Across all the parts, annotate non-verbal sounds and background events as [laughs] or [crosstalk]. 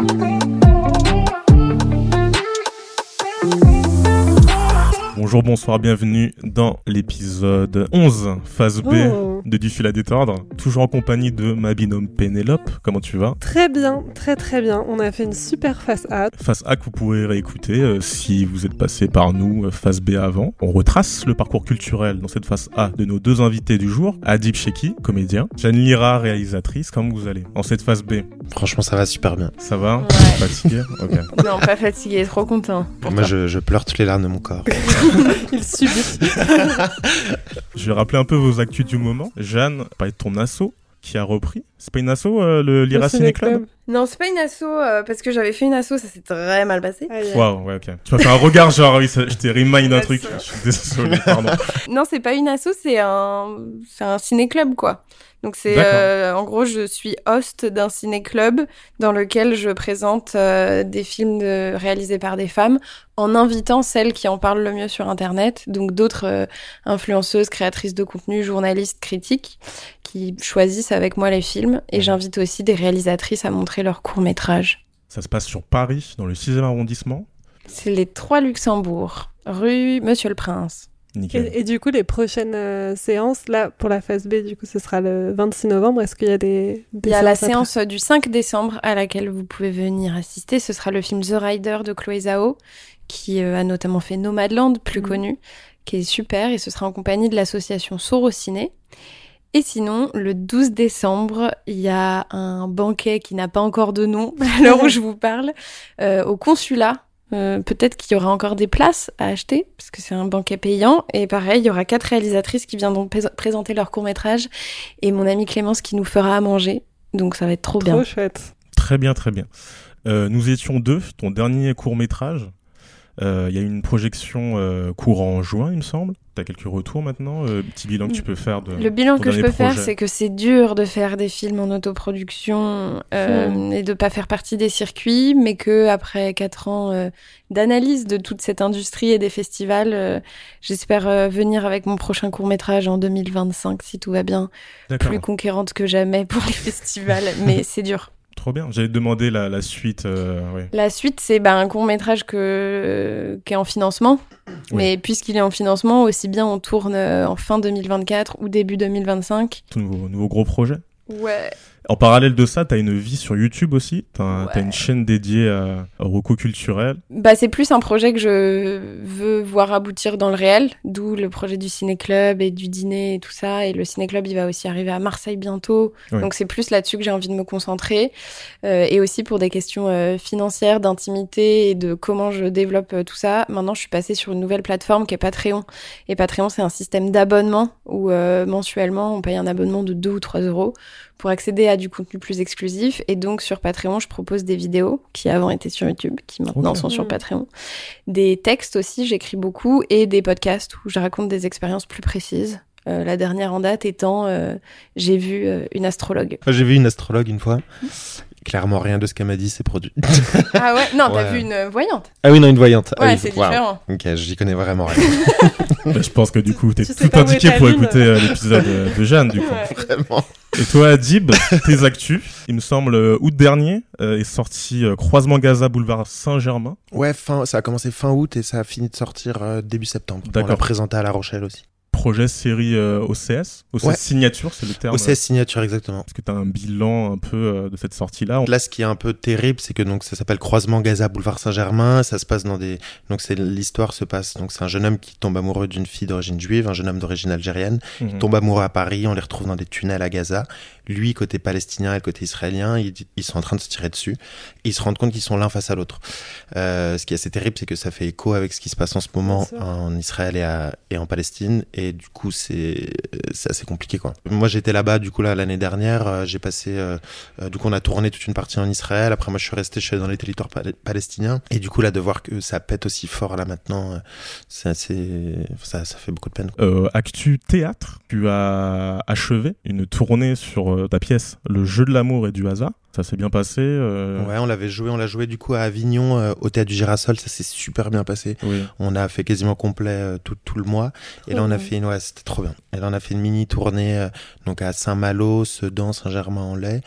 Okay. Bonjour, bonsoir, bienvenue dans l'épisode 11, phase B Oh. de Du fil à détordre. Toujours en compagnie de ma binôme Pénélope. Comment tu vas? Très bien, très très bien. On a fait une super face A. Phase A que vous pourrez réécouter euh, si vous êtes passé par nous, euh, phase B avant. On retrace le parcours culturel dans cette phase A de nos deux invités du jour. Adib Sheki, comédien. Jeanne Lira, réalisatrice. Comment vous allez En cette phase B, Franchement, ça va super bien. ça va? Ouais. Fatigué? Ok. [laughs] Non, pas fatigué, trop content. pour Moi, je pleure toutes les larmes de mon corps. [laughs] [laughs] Il subit. Je vais rappeler un peu vos actus du moment. Jeanne, de ton asso qui a repris. C'est pas une asso, euh, le Lira Ciné Club Non, c'est pas une asso, euh, parce que j'avais fait une asso, ça s'est très mal passé. Aïe. Waouh, ouais, ok. Tu m'as fait un regard genre, oui, ça- je t'ai remind un Ouais, truc. Je suis désolé, pardon. Non, c'est pas une asso, c'est un, c'est un ciné-club, quoi. Donc c'est, euh, en gros, je suis host d'un ciné-club dans lequel je présente euh, des films de- réalisés par des femmes en invitant celles qui en parlent le mieux sur Internet, donc d'autres euh, influenceuses, créatrices de contenu, journalistes, critiques, qui choisissent avec moi les films. Et j'invite aussi des réalisatrices à montrer leurs courts-métrages. Ça se passe sur Paris, dans le 6e arrondissement? C'est les trois Luxembourg, rue Monsieur le Prince. Nickel. Et, et du coup, les prochaines euh, séances, là, pour la phase B, du coup, ce sera le 26 novembre. Est-ce qu'il y a des, des Il y a la séance du 5 décembre à laquelle vous pouvez venir assister. Ce sera le film The Rider de Chloé Zhao, qui euh, a notamment fait Nomadland, plus Mhm. connu, qui est super, et ce sera en compagnie de l'association Sorociné. Et sinon, le 12 décembre, il y a un banquet qui n'a pas encore de nom, [laughs] à l'heure où je vous parle, euh, au consulat. Euh, Peut-être qu'il y aura encore des places à acheter, parce que c'est un banquet payant. Et pareil, il y aura quatre réalisatrices qui viendront pré- présenter leur court-métrage, et mon amie Clémence qui nous fera à manger. Donc ça va être trop, Trop bien. chouette. Très bien, très bien. Euh, nous étions deux, ton dernier court-métrage. Euh, Il y a eu une projection euh, courant en juin, il me semble. Tu as quelques retours maintenant euh, Petit bilan que tu peux faire de. Le bilan que je peux faire, c'est que c'est dur de faire des films en autoproduction euh, Hmm. et de pas faire partie des circuits, mais que après quatre ans d'analyse de toute cette industrie et des festivals, j'espère venir avec mon prochain court métrage en 2025 si tout va bien, plus conquérante que jamais pour les [laughs] festivals, mais c'est dur. Trop bien. J'allais te demander la, la suite. euh, ouais. La suite, c'est bah, un court métrage que qui est en financement. Oui. Mais puisqu'il est en financement, aussi bien on tourne euh, en fin 2024 ou début 2025. Tout nouveau, nouveau gros projet. Ouais. En parallèle de ça, tu as une vie sur YouTube aussi. Tu as, Ouais. une chaîne dédiée à, à Rocco culturel. Bah, c'est plus un projet que je veux voir aboutir dans le réel, d'où le projet du ciné-club et du dîner et tout ça. Et le ciné-club, il va aussi arriver à Marseille bientôt. Donc c'est plus là-dessus que j'ai envie de me concentrer. Euh, et aussi pour des questions euh, financières, d'intimité et de comment je développe euh, tout ça. Maintenant, je suis passée sur une nouvelle plateforme qui est Patreon. Et Patreon, c'est un système d'abonnement où euh, mensuellement, on paye un abonnement de 2 ou 3 euros pour accéder à du contenu plus exclusif. Et donc sur Patreon, je propose des vidéos qui avant étaient sur YouTube, qui maintenant sont sur. Patreon. Des textes aussi, j'écris beaucoup, et des podcasts où je raconte des expériences plus précises. Euh, la dernière en date étant, euh, j'ai vu euh, une astrologue. Moi, J'ai vu une astrologue une fois. Clairement, rien de ce qu'elle m'a dit s'est produit. Ah ouais Non, t'as Ouais. vu une voyante. ah oui, non, une voyante. Ah Ouais, oui, c'est différent. Ok, j'y connais vraiment rien. [laughs] Bah, je pense que du coup, tu es Tu sais tout indiqué pour écouter euh, l'épisode euh, de Jeanne, du coup. Ouais. vraiment. Et toi, Adib, tes actus, il me semble, euh, août dernier, euh, est sorti euh, Croisement Gaza, boulevard Saint-Germain. Ouais, fin, ça a commencé fin août et ça a fini de sortir euh, début septembre. On D'accord. l'a présenté à La Rochelle aussi. Projet série euh, OCS. OCS Ouais. signature, c'est le terme. OCS signature, exactement. Est-ce que tu as un bilan un peu euh, de cette sortie-là Là, ce qui est un peu terrible, c'est que donc ça s'appelle Croisement Gaza Boulevard Saint-Germain. Ça se passe dans des donc c'est l'histoire se passe donc c'est un jeune homme qui tombe amoureux d'une fille d'origine juive, un jeune homme d'origine algérienne. Mhm. tombe amoureux à Paris, on les retrouve dans des tunnels à Gaza. Lui, côté palestinien et côté israélien, ils, ils sont en train de se tirer dessus. Et ils se rendent compte qu'ils sont l'un face à l'autre. Euh, ce qui est assez terrible, c'est que ça fait écho avec ce qui se passe en ce moment en Israël et, à- et en Palestine. Et du coup, c'est assez compliqué. quoi. Moi, j'étais là-bas, du coup, là, l'année dernière. euh, j'ai passé... Euh, euh, donc, on a tourné toute une partie en Israël. Après, moi, je suis resté allé dans les territoires pal- palestiniens. Et du coup, là, de voir que ça pète aussi fort, là, maintenant, c'est assez... Ça, ça fait beaucoup de peine. Euh, Actu Théâtre, tu as achevé une tournée sur euh, ta pièce Le jeu de l'amour et du hasard. Ça s'est bien passé euh, Ouais, on l'avait joué, on l'a joué du coup à Avignon euh, au théâtre du Girasol, ça s'est super bien passé. Oui. On a fait quasiment complet euh, tout, tout le mois. Et là, on a fait une, ouais, c'était trop bien. Et là, on a fait une mini tournée euh, donc à Saint-Malo, Sedan, Saint-Germain-en-Laye.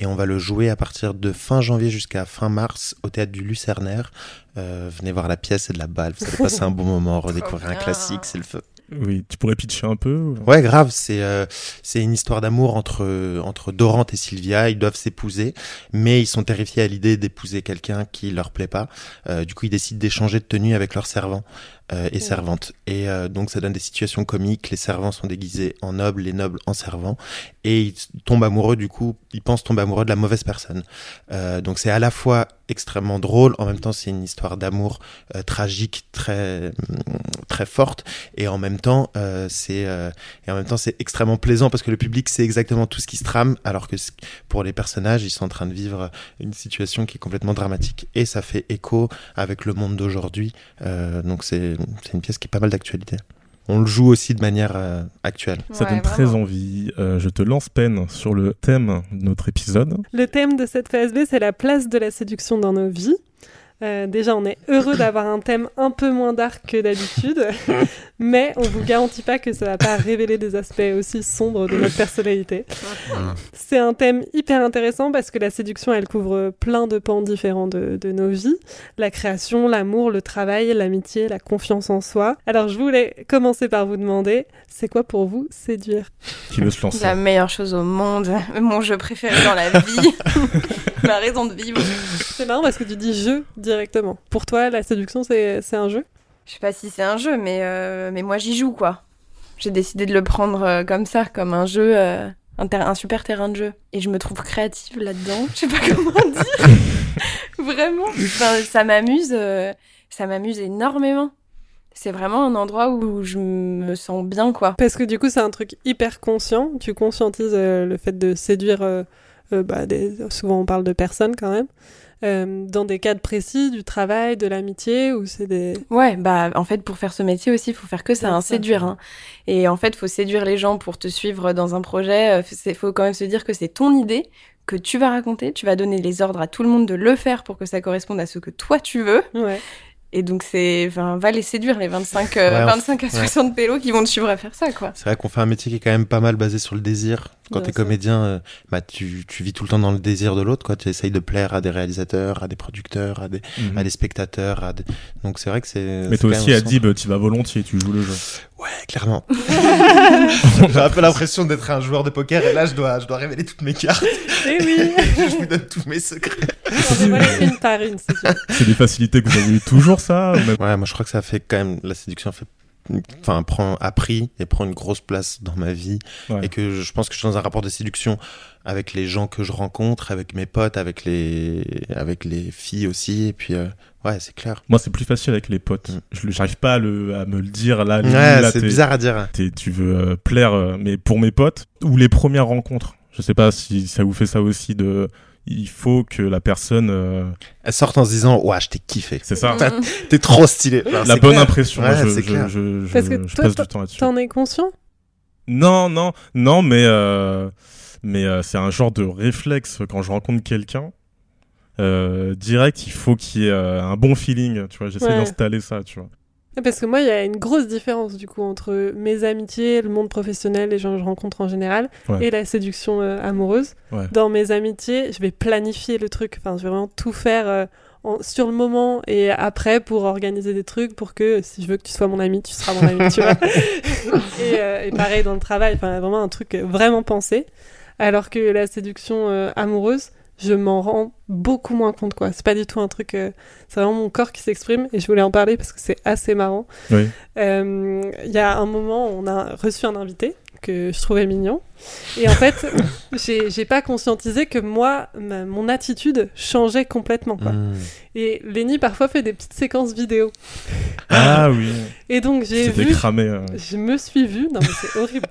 Et on va le jouer à partir de fin janvier jusqu'à fin mars au théâtre du Lucernaire. Euh, venez voir la pièce, c'est de la balle. Vous allez passer un bon moment, [laughs] redécouvrir un classique, c'est le feu. Oui, tu pourrais pitcher un peu ou- Ouais, grave. C'est euh, c'est une histoire d'amour entre entre Dorante et Sylvia. Ils doivent s'épouser, mais ils sont terrifiés à l'idée d'épouser quelqu'un qui leur plaît pas. Euh, du coup, ils décident d'échanger de tenue avec leurs servants euh, et servantes. Et euh, donc, ça donne des situations comiques. Les servants sont déguisés en nobles, les nobles en servants, et ils tombent amoureux. Du coup, ils pensent tomber amoureux de la mauvaise personne. Euh, donc, c'est à la fois extrêmement drôle, en même temps, c'est une histoire d'amour tragique, très très forte, et en même temps, c'est et en même temps, c'est extrêmement plaisant parce que le public sait exactement tout ce qui se trame, alors que pour les personnages, ils sont en train de vivre une situation qui est complètement dramatique. Et ça fait écho avec le monde d'aujourd'hui. Donc c'est c'est une pièce qui est pas mal d'actualité. On le joue aussi de manière euh, actuelle. Ça Ouais, donne très envie. Euh, je te lance peine sur le thème de notre épisode. Le thème de cette FSB, c'est la place de la séduction dans nos vies. Euh, déjà, on est heureux d'avoir un thème un peu moins dark que d'habitude, [laughs] mais on vous garantit pas que ça va pas révéler des aspects aussi sombres de notre personnalité. C'est un thème hyper intéressant parce que la séduction, elle couvre plein de pans différents de, de nos vies. La création, l'amour, le travail, l'amitié, la confiance en soi. Alors, je voulais commencer par vous demander, c'est quoi pour vous séduire? Qui veut se lancer La meilleure chose au monde, mon jeu préféré dans la vie, [laughs] ma raison de vivre. C'est marrant parce que tu dis jeu directement. Pour toi, la séduction, c'est un jeu? Je sais pas si c'est un jeu, mais, euh, mais moi j'y joue quoi. J'ai décidé de le prendre euh, comme ça, comme un jeu, euh, un, super terrain de jeu. Et je me trouve créative là-dedans. [laughs] Je sais pas comment dire. [laughs] Vraiment. Enfin, ça m'amuse, ça m'amuse énormément. C'est vraiment un endroit où je me sens bien quoi. Parce que du coup, c'est un truc hyper conscient. Tu conscientises euh, le fait de séduire. euh, euh, bah, des- Souvent, on parle de personnes quand même. Euh, dans des cadres précis, du travail, de l'amitié, ou c'est des. Ouais, bah en fait pour faire ce métier aussi, il faut faire que ça, hein, ça. séduire. Hein. Et en fait, faut séduire les gens pour te suivre dans un projet. Il faut quand même se dire que c'est ton idée que tu vas raconter, tu vas donner les ordres à tout le monde de le faire pour que ça corresponde à ce que toi tu veux. Ouais. Et donc c'est, enfin, va les séduire les 25, euh, Ouais, on- 25 à 60 pélos qui vont te suivre à faire ça quoi. C'est vrai qu'on fait un métier qui est quand même pas mal basé sur le désir. Quand Bien t'es comédien, euh, bah tu, tu vis tout le temps dans le désir de l'autre, quoi. Tu essayes de plaire à des réalisateurs, à des producteurs, à des, Mhm. à des spectateurs, à des... donc c'est vrai que c'est. Mais toi aussi, même au Adib, tu vas volontiers, tu joues le jeu. Ouais, clairement. [laughs] J'ai un peu l'impression d'être un joueur de poker et là je dois, je dois révéler toutes mes cartes. Eh oui [laughs] je vous donne tous mes secrets. On une par une. [laughs] C'est des facilités que vous avez eu toujours, ça ou même- Ouais, moi je crois que ça fait quand même la séduction fait enfin prend a pris et prend une grosse place dans ma vie Ouais. et que je, pense que je suis dans un rapport de séduction avec les gens que je rencontre, avec mes potes, avec les avec les filles aussi et puis euh, ouais, c'est clair. Moi, c'est plus facile avec les potes. Mm. Je J'arrive pas à, le, à me le dire là. Ouais, là, c'est bizarre à dire. tu veux euh, plaire, euh, mais pour mes potes, ou les premières rencontres. Je sais pas si ça vous fait ça aussi de. Il faut que la personne. euh, Elles sortent en se disant "Ouais, je t'ai kiffé. c'est ça. T'es trop stylé." Enfin, La bonne clair. impression. Ouais, je, je, clair. je, je- Parce que je toi, passe du temps là-dessus. T'en es conscient? Non, non, non, mais euh, mais euh, c'est un genre de réflexe quand je rencontre quelqu'un. Euh, direct, il faut qu'il y ait euh, un bon feeling, tu vois. J'essaie Ouais. d'installer ça, tu vois. Parce que moi, il y a une grosse différence du coup entre mes amitiés, le monde professionnel, les gens que je rencontre en général, Ouais. et la séduction euh, amoureuse. Ouais. Dans mes amitiés, je vais planifier le truc. Enfin, je vais vraiment tout faire euh, en- sur le moment et après pour organiser des trucs pour que si je veux que tu sois mon ami, tu seras mon ami, tu vois. [laughs] et, euh, et pareil dans le travail, enfin vraiment un truc vraiment pensé. Alors que la séduction amoureuse, je m'en rends beaucoup moins compte quoi. C'est pas du tout un truc. euh, c'est vraiment mon corps qui s'exprime et je voulais en parler parce que c'est assez marrant. Oui. Euh, Il y a un moment, on a reçu un invité que je trouvais mignon. Et en fait, [laughs] j'ai j'ai pas conscientisé que moi, ma- mon attitude changeait complètement. Quoi. Mmh. Et Lenny parfois fait des petites séquences vidéo. Ah oui. Et donc j'ai vu, cramé. euh. je me suis vue, non mais c'est horrible.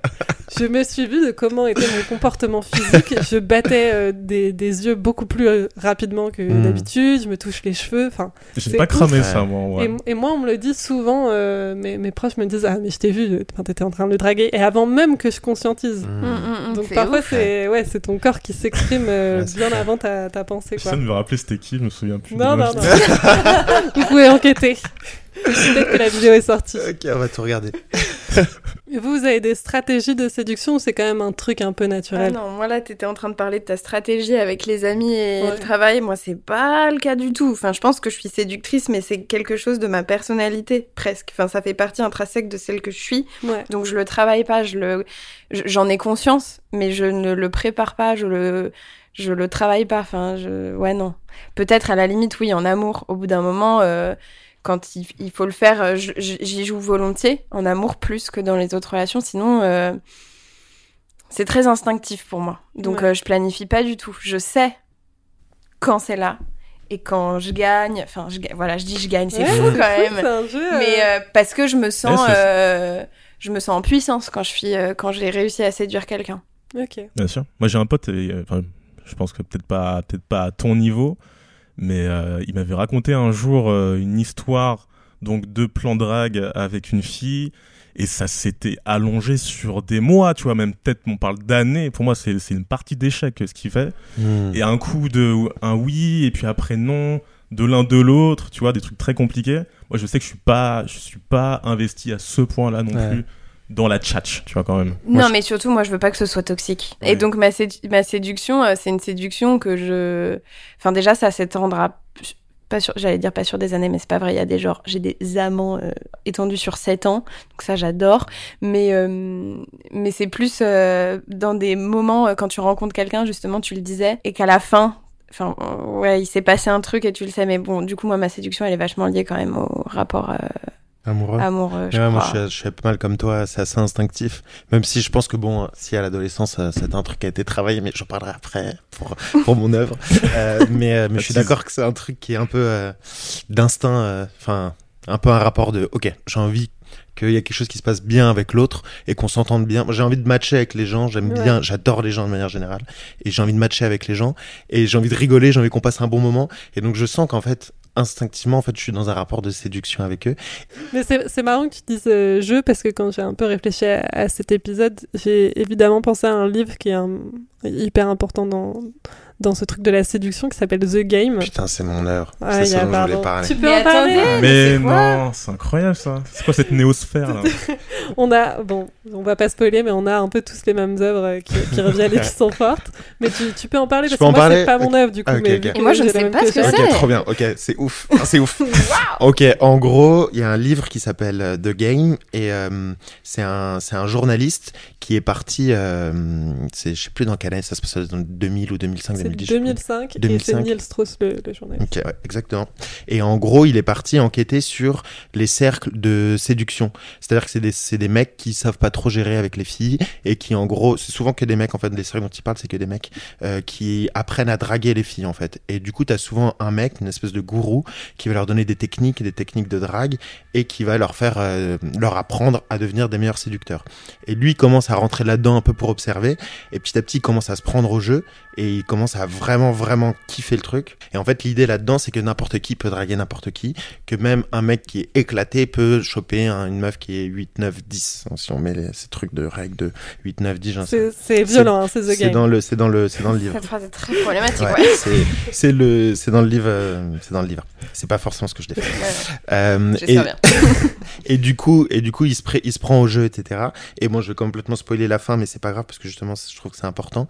je me suis vue de comment était mon comportement physique. Je battais euh, des, des yeux beaucoup plus euh, rapidement que Mm. d'habitude. Je me touche les cheveux. Enfin, J'ai c'est pas cramé ouf. ça, moi. ouais. et, et moi, on me le dit souvent, euh, mes, mes proches me disent Ah, mais je t'ai vu, t'étais en train de le draguer. Et avant même que je conscientise. Mm. Mm, mm, mm, Donc parfois c'est ouais, c'est ton corps qui s'exprime euh, bien avant ta, ta pensée quoi. De me rappeler c'était qui, je me souviens plus. Non, non, [laughs] non. [laughs] Vous pouvez enquêter. Peut-être que la vidéo est sortie. Ok, on va tout regarder. Vous, [laughs] vous avez des stratégies de séduction ou c'est quand même un truc un peu Ah naturel non, moi là, t'étais en train de parler de ta stratégie avec les amis et Ouais. le travail. Moi, c'est pas le cas du tout. Enfin, je pense que je suis séductrice, mais c'est quelque chose de ma personnalité, presque. Enfin, ça fait partie intrinsèque de celle que je suis. Ouais. Donc, je le travaille pas, je le, je- j'en ai conscience, mais je ne le prépare pas, je le, je le travaille pas. Enfin, je, ouais, non. Peut-être à la limite, oui, en amour. Au bout d'un moment, euh, quand il, il faut le faire, euh, j'y joue volontiers, en amour plus que dans les autres relations. Sinon, euh, c'est très instinctif pour moi. Donc, Ouais. euh, je planifie pas du tout. Je sais quand c'est là. Et quand je gagne, enfin, je, voilà, je dis je gagne, c'est Ouais, fou quand même. C'est un jeu. euh, Mais euh, parce que je me sens, Ouais, euh, je me sens en puissance quand je suis, euh, quand j'ai réussi à séduire quelqu'un. Ok. Bien sûr. Moi, j'ai un pote, et, euh, enfin, je pense que peut-être pas, peut-être pas à ton niveau, mais euh, il m'avait raconté un jour euh, une histoire donc de plan drague avec une fille, et ça s'était allongé sur des mois, tu vois, même peut-être on parle d'années. Pour moi, c'est c'est une partie d'échec ce qu'il fait. Mm. Et un coup de un oui, et puis après non, de l'un de l'autre, tu vois, des trucs très compliqués. Moi, je sais que je suis pas, je suis pas investi à ce point-là non Ouais. plus dans la tchatch, tu vois, quand même. Moi, non, je- mais surtout, moi, je veux pas que ce soit toxique. Ouais. Et donc, ma, sédu- ma séduction, euh, c'est une séduction que je. Enfin, déjà, ça s'étendra. Pas sur, j'allais dire pas sur des années, mais c'est pas vrai. Il y a des genres, j'ai des amants euh, étendus sur 7 ans, donc ça j'adore. Mais euh, mais c'est plus dans des moments quand tu rencontres quelqu'un, justement, tu le disais, et qu'à la fin, enfin ouais, il s'est passé un truc et tu le sais. Mais bon, du coup, moi, ma séduction, elle est vachement liée quand même au rapport euh, Amoureux. amoureux. Je Ouais, moi, je suis, je suis pas mal comme toi, c'est assez instinctif. Même si je pense que, bon, si à l'adolescence, c'est un truc qui a été travaillé, mais j'en parlerai après pour, pour mon œuvre. [laughs] Euh, mais euh, mais je suis d'accord que c'est un truc qui est un peu euh, d'instinct, euh, enfin, un peu un rapport de, ok, j'ai envie qu'il y a quelque chose qui se passe bien avec l'autre et qu'on s'entende bien. J'ai envie de matcher avec les gens, j'aime Ouais. bien, j'adore les gens de manière générale et j'ai envie de matcher avec les gens et j'ai envie de rigoler, j'ai envie qu'on passe un bon moment et donc je sens qu'en fait, instinctivement, en fait, je suis dans un rapport de séduction avec eux. Mais c'est marrant que tu dises euh, jeu parce que quand j'ai un peu réfléchi à, cet épisode, j'ai évidemment pensé à un livre qui est hyper important dans, dans ce truc de la séduction qui s'appelle The Game. Putain, c'est mon heure. Ah, c'est ce dont je voulais parler. Tu peux en parler attendez, Mais, non, c'est incroyable ça. C'est quoi cette néosphère là [laughs] On a, bon, on va pas spoiler, mais on a un peu tous les mêmes œuvres qui, reviennent et qui [laughs] sont fortes. Mais tu, peux en parler parce que moi, c'est pas mon œuvre du coup. Ah, et moi, je ne sais pas ce que c'est. Ok, trop bien. Ok, c'est ouf. [laughs] C'est ouf. ok, en gros, il y a un livre qui s'appelle euh, The Game et euh, c'est un, un journaliste qui est parti, euh, je sais plus dans quelle année, ça se passe dans 2000 ou 2005, 2006. 2005, et c'est Niels Strauss le, le journaliste. Okay, ouais, exactement. Et en gros, il est parti enquêter sur les cercles de séduction. C'est-à-dire que c'est des, des, mecs qui savent pas trop gérer avec les filles et qui, en gros, c'est souvent que des mecs, en fait, les cercles dont il parle, c'est que des mecs euh, qui apprennent à draguer les filles, en fait. Et du coup, tu as souvent un mec, une espèce de gourou, qui va leur donner des techniques, des techniques de drague et qui va leur faire, euh, leur apprendre à devenir des meilleurs séducteurs. Et lui commence à rentrer là-dedans un peu pour observer et petit à petit, il commence à se prendre au jeu et il commence à vraiment, vraiment kiffer le truc. Et en fait, l'idée là-dedans, c'est que n'importe qui peut draguer n'importe qui, que même un mec qui est éclaté peut choper un- une meuf qui est 8, 9, 10. Si on met les- ces trucs de règles de 8, 9, 10, j'en sais. C'est c'est violent, hein, c'est The C'est Game. dans le, c'est dans le, c'est dans le livre. Cette phrase est très problématique, Ouais, ouais. c'est, c'est le, c'est dans le livre, euh, c'est dans le livre. C'est pas forcément ce que je défends. Euh, et, bien. [laughs] et du coup, et du coup, il se, pré- il se prend au jeu, etc. Et moi, je vais complètement spoiler la fin, mais c'est pas grave parce que justement, je trouve que c'est important.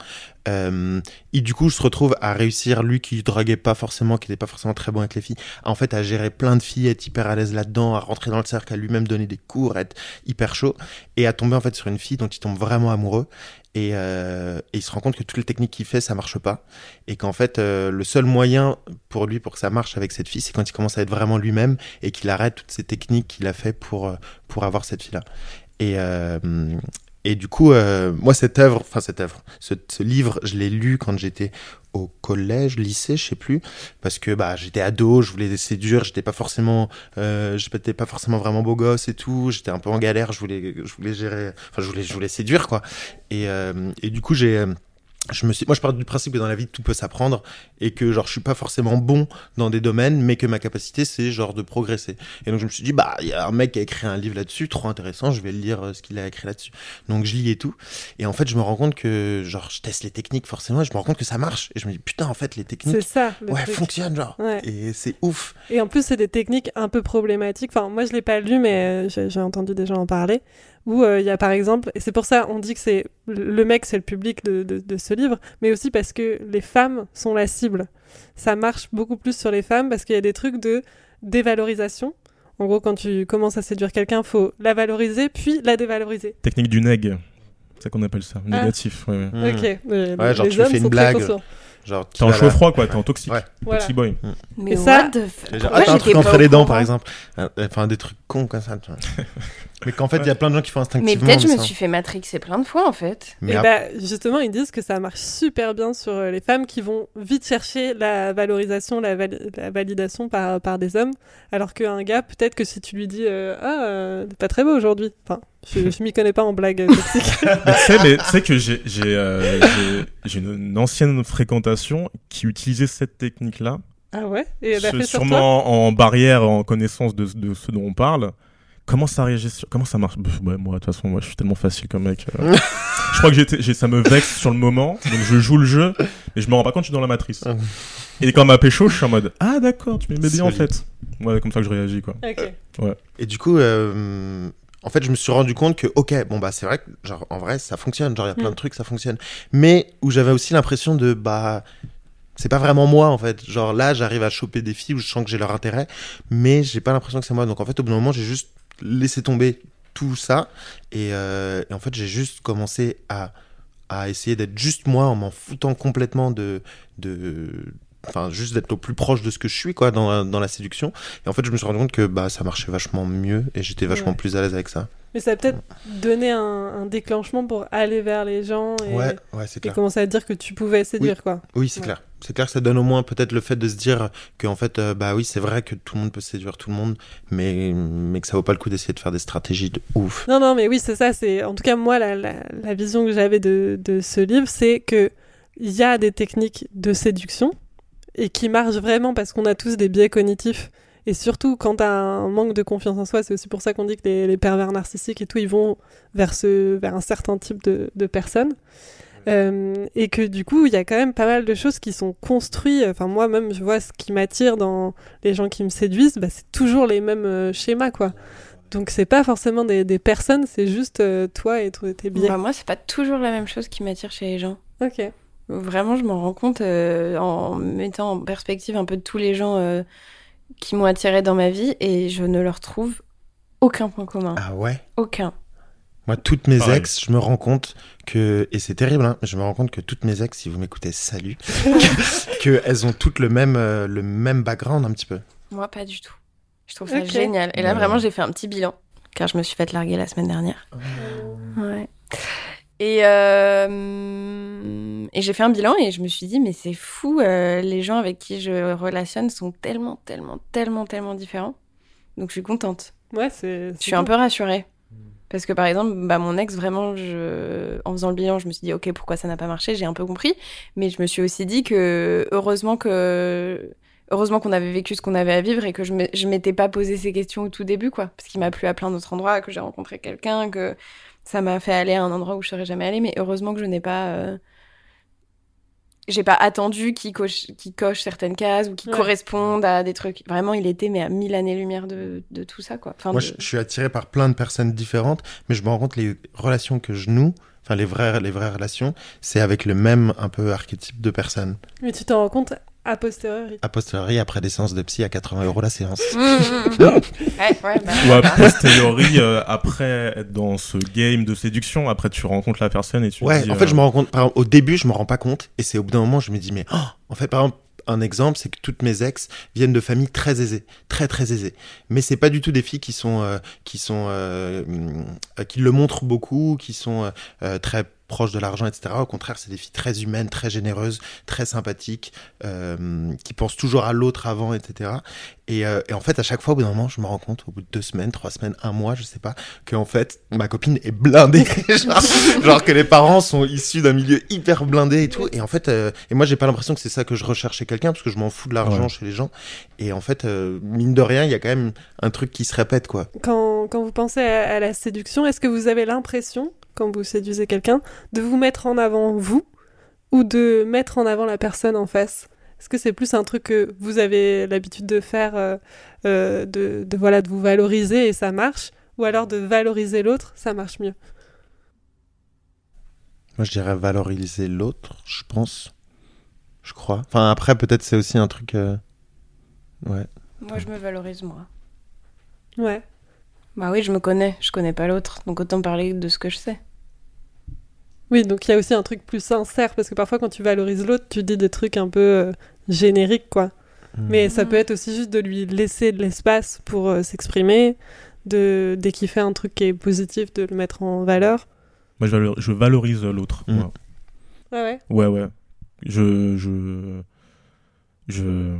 Euh, et du coup, je se retrouve à réussir, lui qui draguait pas forcément, qui n'était pas forcément très bon avec les filles, à, en fait, à gérer plein de filles, être hyper à l'aise là-dedans, à rentrer dans le cercle, à lui-même donner des cours, à être hyper chaud, et à tomber en fait sur une fille dont il tombe vraiment amoureux. Et, euh, et il se rend compte que toutes les techniques qu'il fait, ça marche pas. Et qu'en fait, euh, le seul moyen pour lui, pour que ça marche avec cette fille, c'est quand il commence à être vraiment lui-même et qu'il arrête toutes ces techniques qu'il a fait pour, euh, pour avoir cette fille-là. Et, euh, et du coup, euh, moi, cette œuvre, enfin cette œuvre, ce, ce livre, je l'ai lu quand j'étais au collège, lycée, je sais plus, parce que bah j'étais ado, je voulais séduire, j'étais pas forcément, euh, j'étais pas forcément vraiment beau gosse et tout, j'étais un peu en galère, je voulais, je voulais gérer, enfin je voulais, je voulais séduire quoi. Et, euh, et du coup j'ai euh, je me suis, moi, je pars du principe que dans la vie, tout peut s'apprendre et que, genre, je suis pas forcément bon dans des domaines, mais que ma capacité, c'est, genre, de progresser. Et donc, je me suis dit, bah, il y a un mec qui a écrit un livre là-dessus, trop intéressant, je vais lire euh, ce qu'il a écrit là-dessus. Donc, je lis et tout. Et en fait, je me rends compte que, genre, je teste les techniques, forcément, et je me rends compte que ça marche. Et je me dis, putain, en fait, les C'est techniques, ça. le ouais, truc. fonctionnent, genre. Ouais. Et c'est ouf. Et en plus, c'est des techniques un peu problématiques. Enfin, moi, je l'ai pas lu, mais euh, j'ai entendu des gens en parler. Où euh, il y a par exemple, et c'est pour ça on dit que c'est le mec, c'est le public de, de, de ce livre, mais aussi parce que les femmes sont la cible. Ça marche beaucoup plus sur les femmes parce qu'il y a des trucs de dévalorisation. En gros, quand tu commences à séduire quelqu'un, faut la valoriser puis la dévaloriser. Technique du neg. C'est ça qu'on appelle ça. Ah. Négatif. ouais, ouais. Mm. Ok. mais Ouais, genre, les tu hommes fais une blague. Genre, T'es en chaud froid, quoi. T'es en toxique. Ouais. Voilà. Toxic boy. Mais Et ça- ah, t'as un truc entre les dents, par exemple. Euh, Enfin, des trucs cons comme ça, tu vois. [laughs] Mais qu'en fait, il y a plein de gens qui font Mais instinctivement. peut-être je me suis fait matrixer plein de fois en fait. Mais et ap- bah, justement, ils disent que ça marche super bien sur euh, les femmes qui vont vite chercher la valorisation, la, vali- la validation par, par des hommes, alors qu'un gars, peut-être que si tu lui dis euh, Ah, euh, t'es pas très beau aujourd'hui. Enfin, je, je m'y connais pas en blague euh, toxique. [laughs] Mais tu sais, mais tu sais que j'ai j'ai euh, une, une ancienne fréquentation qui utilisait cette technique-là, ah ouais? Et elle a fait sur toi? sûrement en barrière, en connaissance de, de ce dont on parle. Comment ça réagit sur... Comment ça marche? Pff, ouais, Moi, de toute façon, moi, je suis tellement facile comme mec. euh. [laughs] je crois que ça me vexe sur le moment, donc je joue le jeu, et je me rends pas compte que je suis dans la matrice. Ah. et quand on m'a pécho, je suis en mode Ah, d'accord, tu m'aimais bien en fait. Ouais, comme ça que je réagis, quoi. Ok. Et du coup, euh, en fait, je me suis rendu compte que, ok, bon, bah, c'est vrai que, genre, en vrai, ça fonctionne. Genre, il y a plein Mm. de trucs, ça fonctionne. Mais où j'avais aussi l'impression de, bah, c'est pas vraiment moi, en fait. Genre, là, j'arrive à choper des filles où je sens que j'ai leur intérêt, mais j'ai pas l'impression que c'est moi. Donc, en fait, au bout d'un moment, j'ai juste laissé tomber tout ça. Et, euh, et en fait, j'ai juste commencé à, à essayer d'être juste moi en m'en foutant complètement de Enfin, juste d'être au plus proche de ce que je suis, quoi, dans, la- dans la séduction. Et en fait, je me suis rendu compte que bah, ça marchait vachement mieux et j'étais vachement Ouais. plus à l'aise avec ça. Mais ça a peut-être donné un, un déclenchement pour aller vers les gens et, Ouais, ouais, c'est et commencer à dire que tu pouvais séduire, quoi. Oui, c'est clair. C'est clair que ça donne au moins peut-être le fait de se dire que en fait, euh, bah oui, c'est vrai que tout le monde peut séduire tout le monde, mais, mais que ça vaut pas le coup d'essayer de faire des stratégies de ouf. Non, non, mais oui, c'est ça. C'est en tout cas moi la, la, la vision que j'avais de, de ce livre, c'est que il y a des techniques de séduction et qui marchent vraiment parce qu'on a tous des biais cognitifs. Et surtout, quand t'as un manque de confiance en soi, c'est aussi pour ça qu'on dit que les, les pervers narcissiques et tout, ils vont vers, ce, vers un certain type de, de personnes. Euh, et que du coup, il y a quand même pas mal de choses qui sont construites. Enfin, moi-même, je vois ce qui m'attire dans les gens qui me séduisent, bah, c'est toujours les mêmes euh, schémas, quoi. Donc, c'est pas forcément des, des personnes, c'est juste euh, toi et tes biais. Bah, moi, c'est pas toujours la même chose qui m'attire chez les gens. Ok. Vraiment, je m'en rends compte euh, en mettant en perspective un peu de tous les gens euh, qui m'ont attiré dans ma vie et je ne leur trouve aucun point commun. Ah ouais? Aucun. Moi, toutes mes Pareil. ex, je me rends compte que, et c'est terrible, hein, je me rends compte que toutes mes ex, si vous m'écoutez, salut, [laughs] qu'elles ont toutes le même, euh, le même background un petit peu. Moi, pas du tout. Je trouve ça génial. Et là, Ouais. vraiment, j'ai fait un petit bilan car je me suis fait larguer la semaine dernière. Ouais. Et, euh, et j'ai fait un bilan et je me suis dit, mais c'est fou, euh, les gens avec qui je relationne sont tellement, tellement, tellement, tellement différents. Donc je suis contente. Ouais, c'est. Je suis un peu rassurée. Parce que par exemple, bah, mon ex, vraiment, je... en faisant le bilan, je me suis dit, ok, pourquoi ça n'a pas marché? J'ai un peu compris. Mais je me suis aussi dit que heureusement que. Heureusement qu'on avait vécu ce qu'on avait à vivre et que je je m'étais pas posé ces questions au tout début, quoi. Parce qu'il m'a plu à plein d'autres endroits, que j'ai rencontré quelqu'un, que ça m'a fait aller à un endroit où je serais jamais allée. Mais heureusement que je n'ai pas. euh, J'ai pas attendu qu'il coche, qu'il coche certaines cases ou qu'il Ouais. corresponde à des trucs. Vraiment, il était mais à mille années-lumière de, de tout ça, quoi. Enfin, Moi, de- je, je suis attiré par plein de personnes différentes, mais je me rends compte les relations que je noue, enfin les vraies, les vraies relations, c'est avec le même un peu archétype de personnes. Mais tu t'en rends compte a posteriori. A posteriori, après des séances de psy à 80 euros la séance. [laughs] Mmh, mmh, mmh. ouais, ouais, bah, Ou a posteriori, euh, après être dans ce game de séduction, après tu rencontres la personne et tu Ouais, dis, en fait, euh, je me rends compte, par exemple, au début, je me rends pas compte, et c'est au bout d'un moment, je me dis, mais, oh, en fait, par exemple, un exemple, c'est que toutes mes ex viennent de familles très aisées, très très aisées. Mais c'est pas du tout des filles qui sont, euh, qui sont, euh, euh, qui le montrent beaucoup, qui sont euh, euh, très proches de l'argent, etc. Au contraire, c'est des filles très humaines, très généreuses, très sympathiques, euh, qui pensent toujours à l'autre avant, etc. Et, euh, et en fait, à chaque fois, au bout d'un moment, je me rends compte, au bout de deux semaines, trois semaines, un mois, je sais pas, que en fait, ma copine est blindée. [laughs] genre, genre que les parents sont issus d'un milieu hyper blindé et tout. Et en fait, euh, et moi, j'ai pas l'impression que c'est ça que je recherche chez quelqu'un, parce que je m'en fous de l'argent Ouais. chez les gens. Et en fait, euh, mine de rien, il y a quand même un truc qui se répète, quoi. Quand, quand vous pensez à, à la séduction, est-ce que vous avez l'impression, quand vous séduisez quelqu'un, de vous mettre en avant vous ou de mettre en avant la personne en face? Est-ce que c'est plus un truc que vous avez l'habitude de faire, euh, euh, de, de, voilà, de vous valoriser et ça marche? Ou alors de valoriser l'autre, ça marche mieux? Moi, je dirais valoriser l'autre, je pense. Je crois. Enfin, après, peut-être c'est aussi un truc. euh, Ouais. Moi, je me valorise, moi. Ouais. Bah oui, je me connais, je connais pas l'autre, donc autant parler de ce que je sais. Oui, donc il y a aussi un truc plus sincère, parce que parfois quand tu valorises l'autre, tu dis des trucs un peu euh, génériques, quoi. Mais ça Mhm. peut être aussi juste de lui laisser de l'espace pour euh, s'exprimer, de dès qu'il fait un truc qui est positif, de le mettre en valeur. Moi, je, valor- je valorise l'autre. Mm. moi. Ouais, ouais? Ouais, ouais. Je, je, je,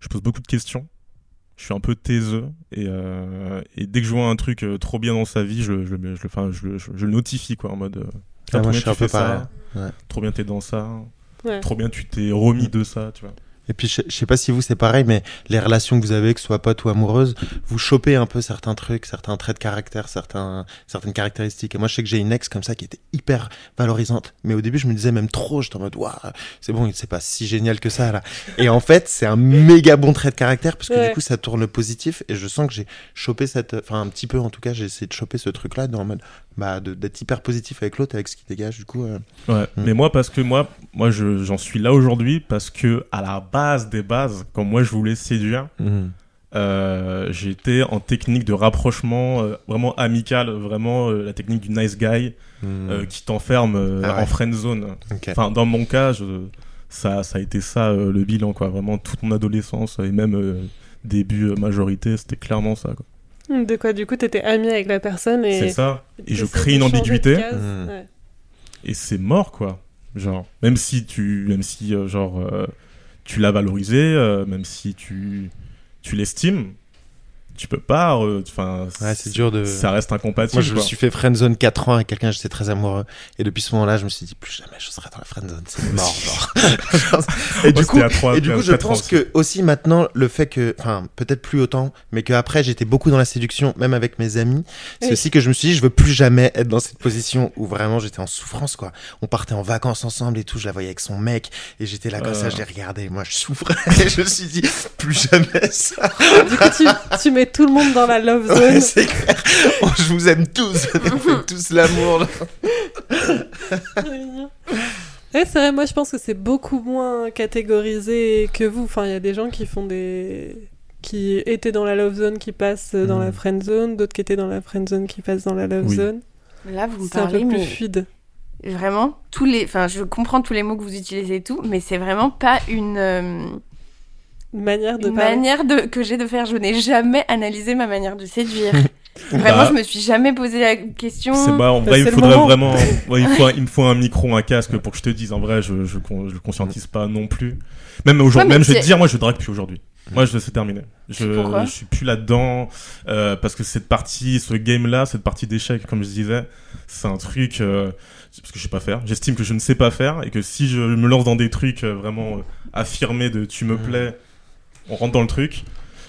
je pose beaucoup de questions. Je suis un peu taiseux et, euh, et dès que je vois un truc euh, trop bien dans sa vie, je, je, je, le- enfin, je, le- je, je le notifie quoi en mode. euh, Ah, moi, trop je suis un peu ça. Ouais. Trop bien t'es dans ça. Ouais. Trop bien tu t'es remis de ça, tu vois. Et puis, je, je sais pas si vous, c'est pareil, mais les relations que vous avez, que ce soit pote ou amoureuse, vous chopez un peu certains trucs, certains traits de caractère, certains, certaines caractéristiques. Et moi, je sais que j'ai une ex comme ça qui était hyper valorisante. Mais au début, je me disais même trop, j'étais en mode, waouh, c'est bon, c'est pas si génial que ça, là. Et en fait, c'est un méga bon trait de caractère, parce que Ouais. du coup, ça tourne le positif. Et je sens que j'ai chopé cette, enfin, un petit peu, en tout cas, j'ai essayé de choper ce truc-là, dans le mode, bah, d'être hyper positif avec l'autre, avec ce qui dégage, du coup. euh, Ouais. Mm. Mais moi, parce que moi, moi, je- j'en suis là aujourd'hui parce que à la base des bases, quand moi je voulais séduire, Euh, j'étais en technique de rapprochement euh, vraiment amical, vraiment euh, la technique du nice guy euh, qui t'enferme euh, Ah ouais. en friend zone. Enfin, dans mon cas, je- ça, ça a été ça euh, le bilan, quoi. Vraiment toute mon adolescence et même euh, début euh, majorité, c'était clairement ça. Quoi. De quoi, du coup, t'étais ami avec la personne et. C'est ça. Et je crée une ambiguïté. Ouais. et c'est mort, quoi. Genre, même si tu, même si euh, genre euh, tu l'as valorisé, euh, même si tu, tu l'estimes, tu peux pas. euh, Enfin, Ouais, c'est dur de. Ça reste incompatible. Moi, je me suis fait friendzone 4 ans avec quelqu'un, j'étais très amoureux. Et depuis ce moment-là, je me suis dit, plus jamais je serai dans la friendzone, c'est mort, genre. [laughs] et du coup, et du coup, je ans pense aussi. que aussi maintenant, le fait que, enfin, peut-être plus autant, mais que après, j'étais beaucoup dans la séduction, même avec mes amis. C'est Oui. aussi que je me suis dit, je veux plus jamais être dans cette position où vraiment j'étais en souffrance, quoi. On partait en vacances ensemble et tout, je la voyais avec son mec, et j'étais là comme ça, Euh. je les regardais, moi, je souffrais. et [laughs] je me suis dit, plus jamais ça. Du coup, tu, tu mets tout le monde dans la love zone. Ouais, c'est clair. Oh, je vous aime tous, on fait [laughs] tous l'amour. [laughs] Ouais, c'est vrai, moi je pense que c'est beaucoup moins catégorisé que vous. Enfin, il y a des gens qui font des. qui étaient dans la love zone qui passent dans la friend zone, d'autres qui étaient dans la friend zone qui passent dans la love Oui. zone. Là, vous me C'est un peu parlez, plus mais fluide. vraiment, tous les... Enfin, je comprends tous les mots que vous utilisez et tout, mais c'est vraiment pas une, euh, Une manière de une parler. manière de... que j'ai de faire. Je n'ai jamais analysé ma manière de séduire. [laughs] Vraiment, Bah. je me suis jamais posé la question. C'est bah, en Bah, vrai, c'est il faudrait vraiment. [laughs] ouais, il, faut un, il me faut un micro, un casque pour que je te dise. En vrai, je je, con- je conscientise pas non plus. Même aujourd'hui, Ouais, même je vais te dire, moi, je drague plus aujourd'hui. Moi, je c'est terminé. Je, je suis plus là-dedans euh, parce que cette partie, ce game-là, cette partie d'échec, comme je disais, c'est un truc euh, parce que je sais pas faire. J'estime que je ne sais pas faire et que si je me lance dans des trucs euh, vraiment euh, affirmés de tu me Mhm. plais, on rentre dans le truc.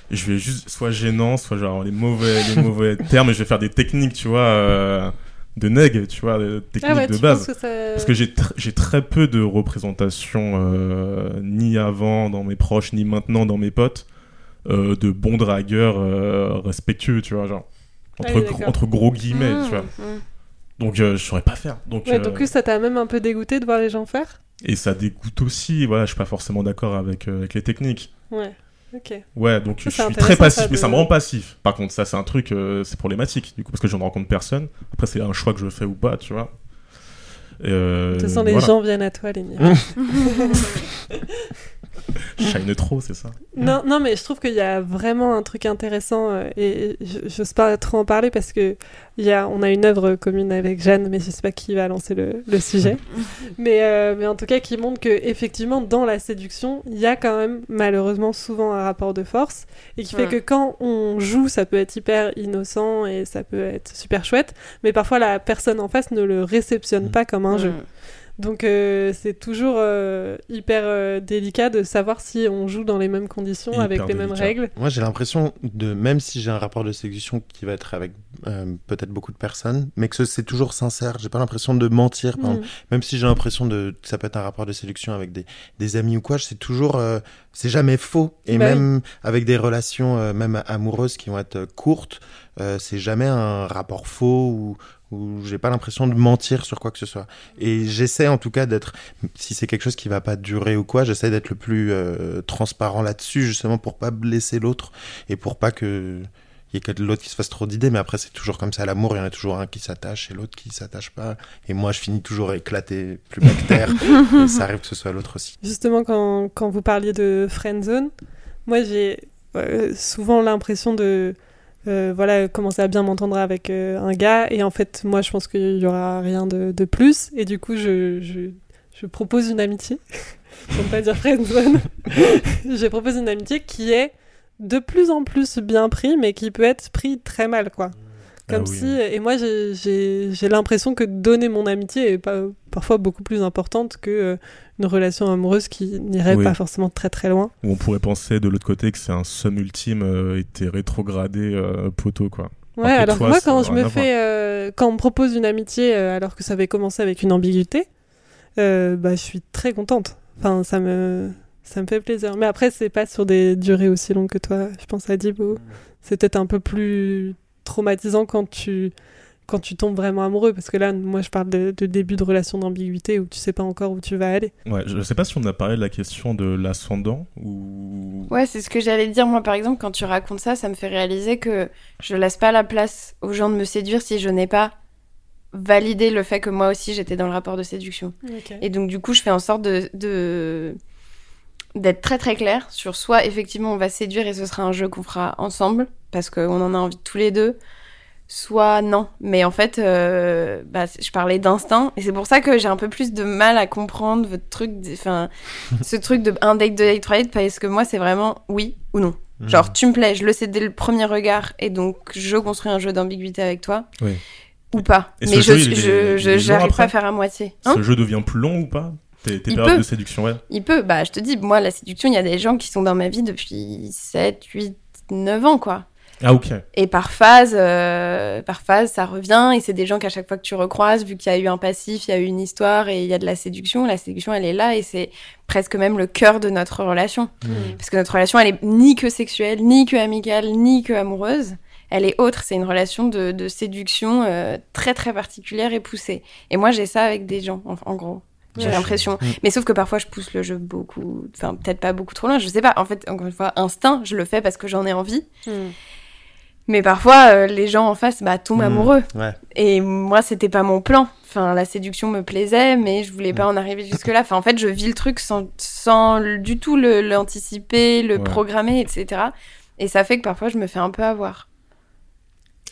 Et je vais juste soit gênant, soit genre les mauvais, les mauvais [laughs] termes. Et je vais faire des techniques, tu vois, euh, de neg, tu vois, des techniques Ah ouais, de base. penses que ça. Parce que j'ai tr- j'ai très peu de représentation, euh, ni avant dans mes proches, ni maintenant dans mes potes, euh, de bons dragueurs euh, respectueux, tu vois, genre. Entre, Ah d'accord. entre gros guillemets, Mmh, tu vois. mmh. Donc je saurais pas faire. Donc, Ouais, donc ça t'a même un peu dégoûté de voir les gens faire? Et ça dégoûte aussi, voilà, je suis pas forcément d'accord avec, avec les techniques. Ouais, ok. Ouais, donc Ça, je suis très passif, mais ça de- me rend passif. Par contre, ça c'est un truc, euh, c'est problématique, du coup, parce que je ne rencontre personne. Après, c'est un choix que je fais ou pas, tu vois. Euh, De toute façon, les voilà. gens viennent à toi, Lénia. [laughs] [laughs] [laughs] Shine trop, c'est ça Non, non, mais je trouve qu'il y a vraiment un truc intéressant euh, et je n'ose pas trop en parler parce que il y a, on a une œuvre commune avec Jeanne, mais je sais pas qui va lancer le, le sujet. [laughs] mais, euh, mais en tout cas, qui montre que effectivement, dans la séduction, il y a quand même malheureusement souvent un rapport de force et qui fait Mm. que quand on joue, ça peut être hyper innocent et ça peut être super chouette, mais parfois la personne en face ne le réceptionne Mm. pas comme un jeu. Donc euh, c'est toujours euh, hyper euh, délicat de savoir si on joue dans les mêmes conditions Hyper avec les mêmes règles. Moi, j'ai l'impression de, même si j'ai un rapport de séduction qui va être avec euh, peut-être beaucoup de personnes, mais que ce- c'est toujours sincère. J'ai pas l'impression de mentir. Par Mm. exemple. Même si j'ai l'impression de, que ça peut être un rapport de séduction avec des, des amis ou quoi, c'est toujours, euh, c'est jamais faux. Et Bah oui. même avec des relations, euh, même amoureuses qui vont être euh, courtes, euh, c'est jamais un rapport faux ou, où j'ai pas l'impression de mentir sur quoi que ce soit. Et j'essaie en tout cas d'être, si c'est quelque chose qui va pas durer ou quoi, j'essaie d'être le plus euh, transparent là-dessus, justement pour pas blesser l'autre et pour pas que il y ait que l'autre qui se fasse trop d'idées. Mais après, c'est toujours comme ça. L'amour, il y en a toujours un qui s'attache et l'autre qui s'attache pas. Et moi, je finis toujours éclaté, plus bactère. [laughs] et ça arrive que ce soit l'autre aussi. Justement, quand, quand vous parliez de friend zone, moi j'ai euh, souvent l'impression de euh, voilà commencer à bien m'entendre avec euh, un gars. Et en fait moi je pense qu'il y aura rien de, de plus. Et du coup je, je, je propose une amitié. [laughs] Pour ne pas dire friend zone. [laughs] Je propose une amitié qui est de plus en plus bien pris mais qui peut être pris très mal quoi. Comme Ah oui. si et moi j'ai l'impression que donner mon amitié est pas, parfois beaucoup plus importante que euh, une relation amoureuse qui n'irait Oui. pas forcément très très loin Ou on pourrait penser de l'autre côté que c'est un somme ultime euh, et t'es rétrogradé euh, poteau, quoi. ouais Alors toi, moi quand je me fais euh, quand on me propose une amitié euh, alors que ça avait commencé avec une ambiguïté euh, bah je suis très contente enfin ça me ça me fait plaisir mais après c'est pas sur des durées aussi longues que toi je pense à Dibou c'est peut-être un peu plus traumatisant quand tu quand tu tombes vraiment amoureux parce que là moi je parle de, de début de relation d'ambiguïté où tu sais pas encore où tu vas aller Ouais, je sais pas si on a parlé de la question de l'ascendant ou. Ouais, c'est ce que j'allais dire. Moi, par exemple, quand tu racontes ça, ça me fait réaliser que je laisse pas la place aux gens de me séduire si je n'ai pas validé le fait que moi aussi j'étais dans le rapport de séduction. Et donc, du coup, je fais en sorte de. de- d'être très très clair sur soit effectivement on va séduire et ce sera un jeu qu'on fera ensemble parce qu'on en a envie tous les deux soit non mais en fait euh, bah, je parlais d'instinct et c'est pour ça que j'ai un peu plus de mal à comprendre votre truc enfin [laughs] ce truc de un date de date trois dates parce que moi c'est vraiment oui ou non Mmh. genre tu me plais je le sais dès le premier regard et donc je construis un jeu d'ambiguïté avec toi Oui. ou pas Et mais je après pas à faire à moitié Hein Ce jeu devient plus long ou pas? Tes, tes périodes peut. de séduction, ouais. Il peut, bah je te dis, moi la séduction, il y a des gens qui sont dans ma vie depuis 7, 8, 9 ans quoi. Ah, ok. Et par phase, euh, par phase, ça revient et c'est des gens qu'à chaque fois que tu recroises, vu qu'il y a eu un passif, il y a eu une histoire et il y a de la séduction, la séduction elle est là et c'est presque même le cœur de notre relation. Mmh. Parce que notre relation elle est ni que sexuelle, ni que amicale, ni que amoureuse. Elle est autre, c'est une relation de, de séduction euh, très très particulière et poussée. Et moi j'ai ça avec des gens, en, en gros. J'ai l'impression. Mm. Mais sauf que parfois je pousse le jeu beaucoup, enfin peut-être pas beaucoup trop loin, je sais pas. En fait, encore une fois, instinct, je le fais parce que j'en ai envie. Mais parfois, euh, les gens en face bah, tombent Mmh. amoureux. Ouais. Et moi, c'était pas mon plan. Enfin, la séduction me plaisait, mais je voulais pas en arriver jusque-là. Enfin, en fait, je vis le truc sans, sans du tout le- l'anticiper, le, Ouais. programmer, etc. Et ça fait que parfois, je me fais un peu avoir.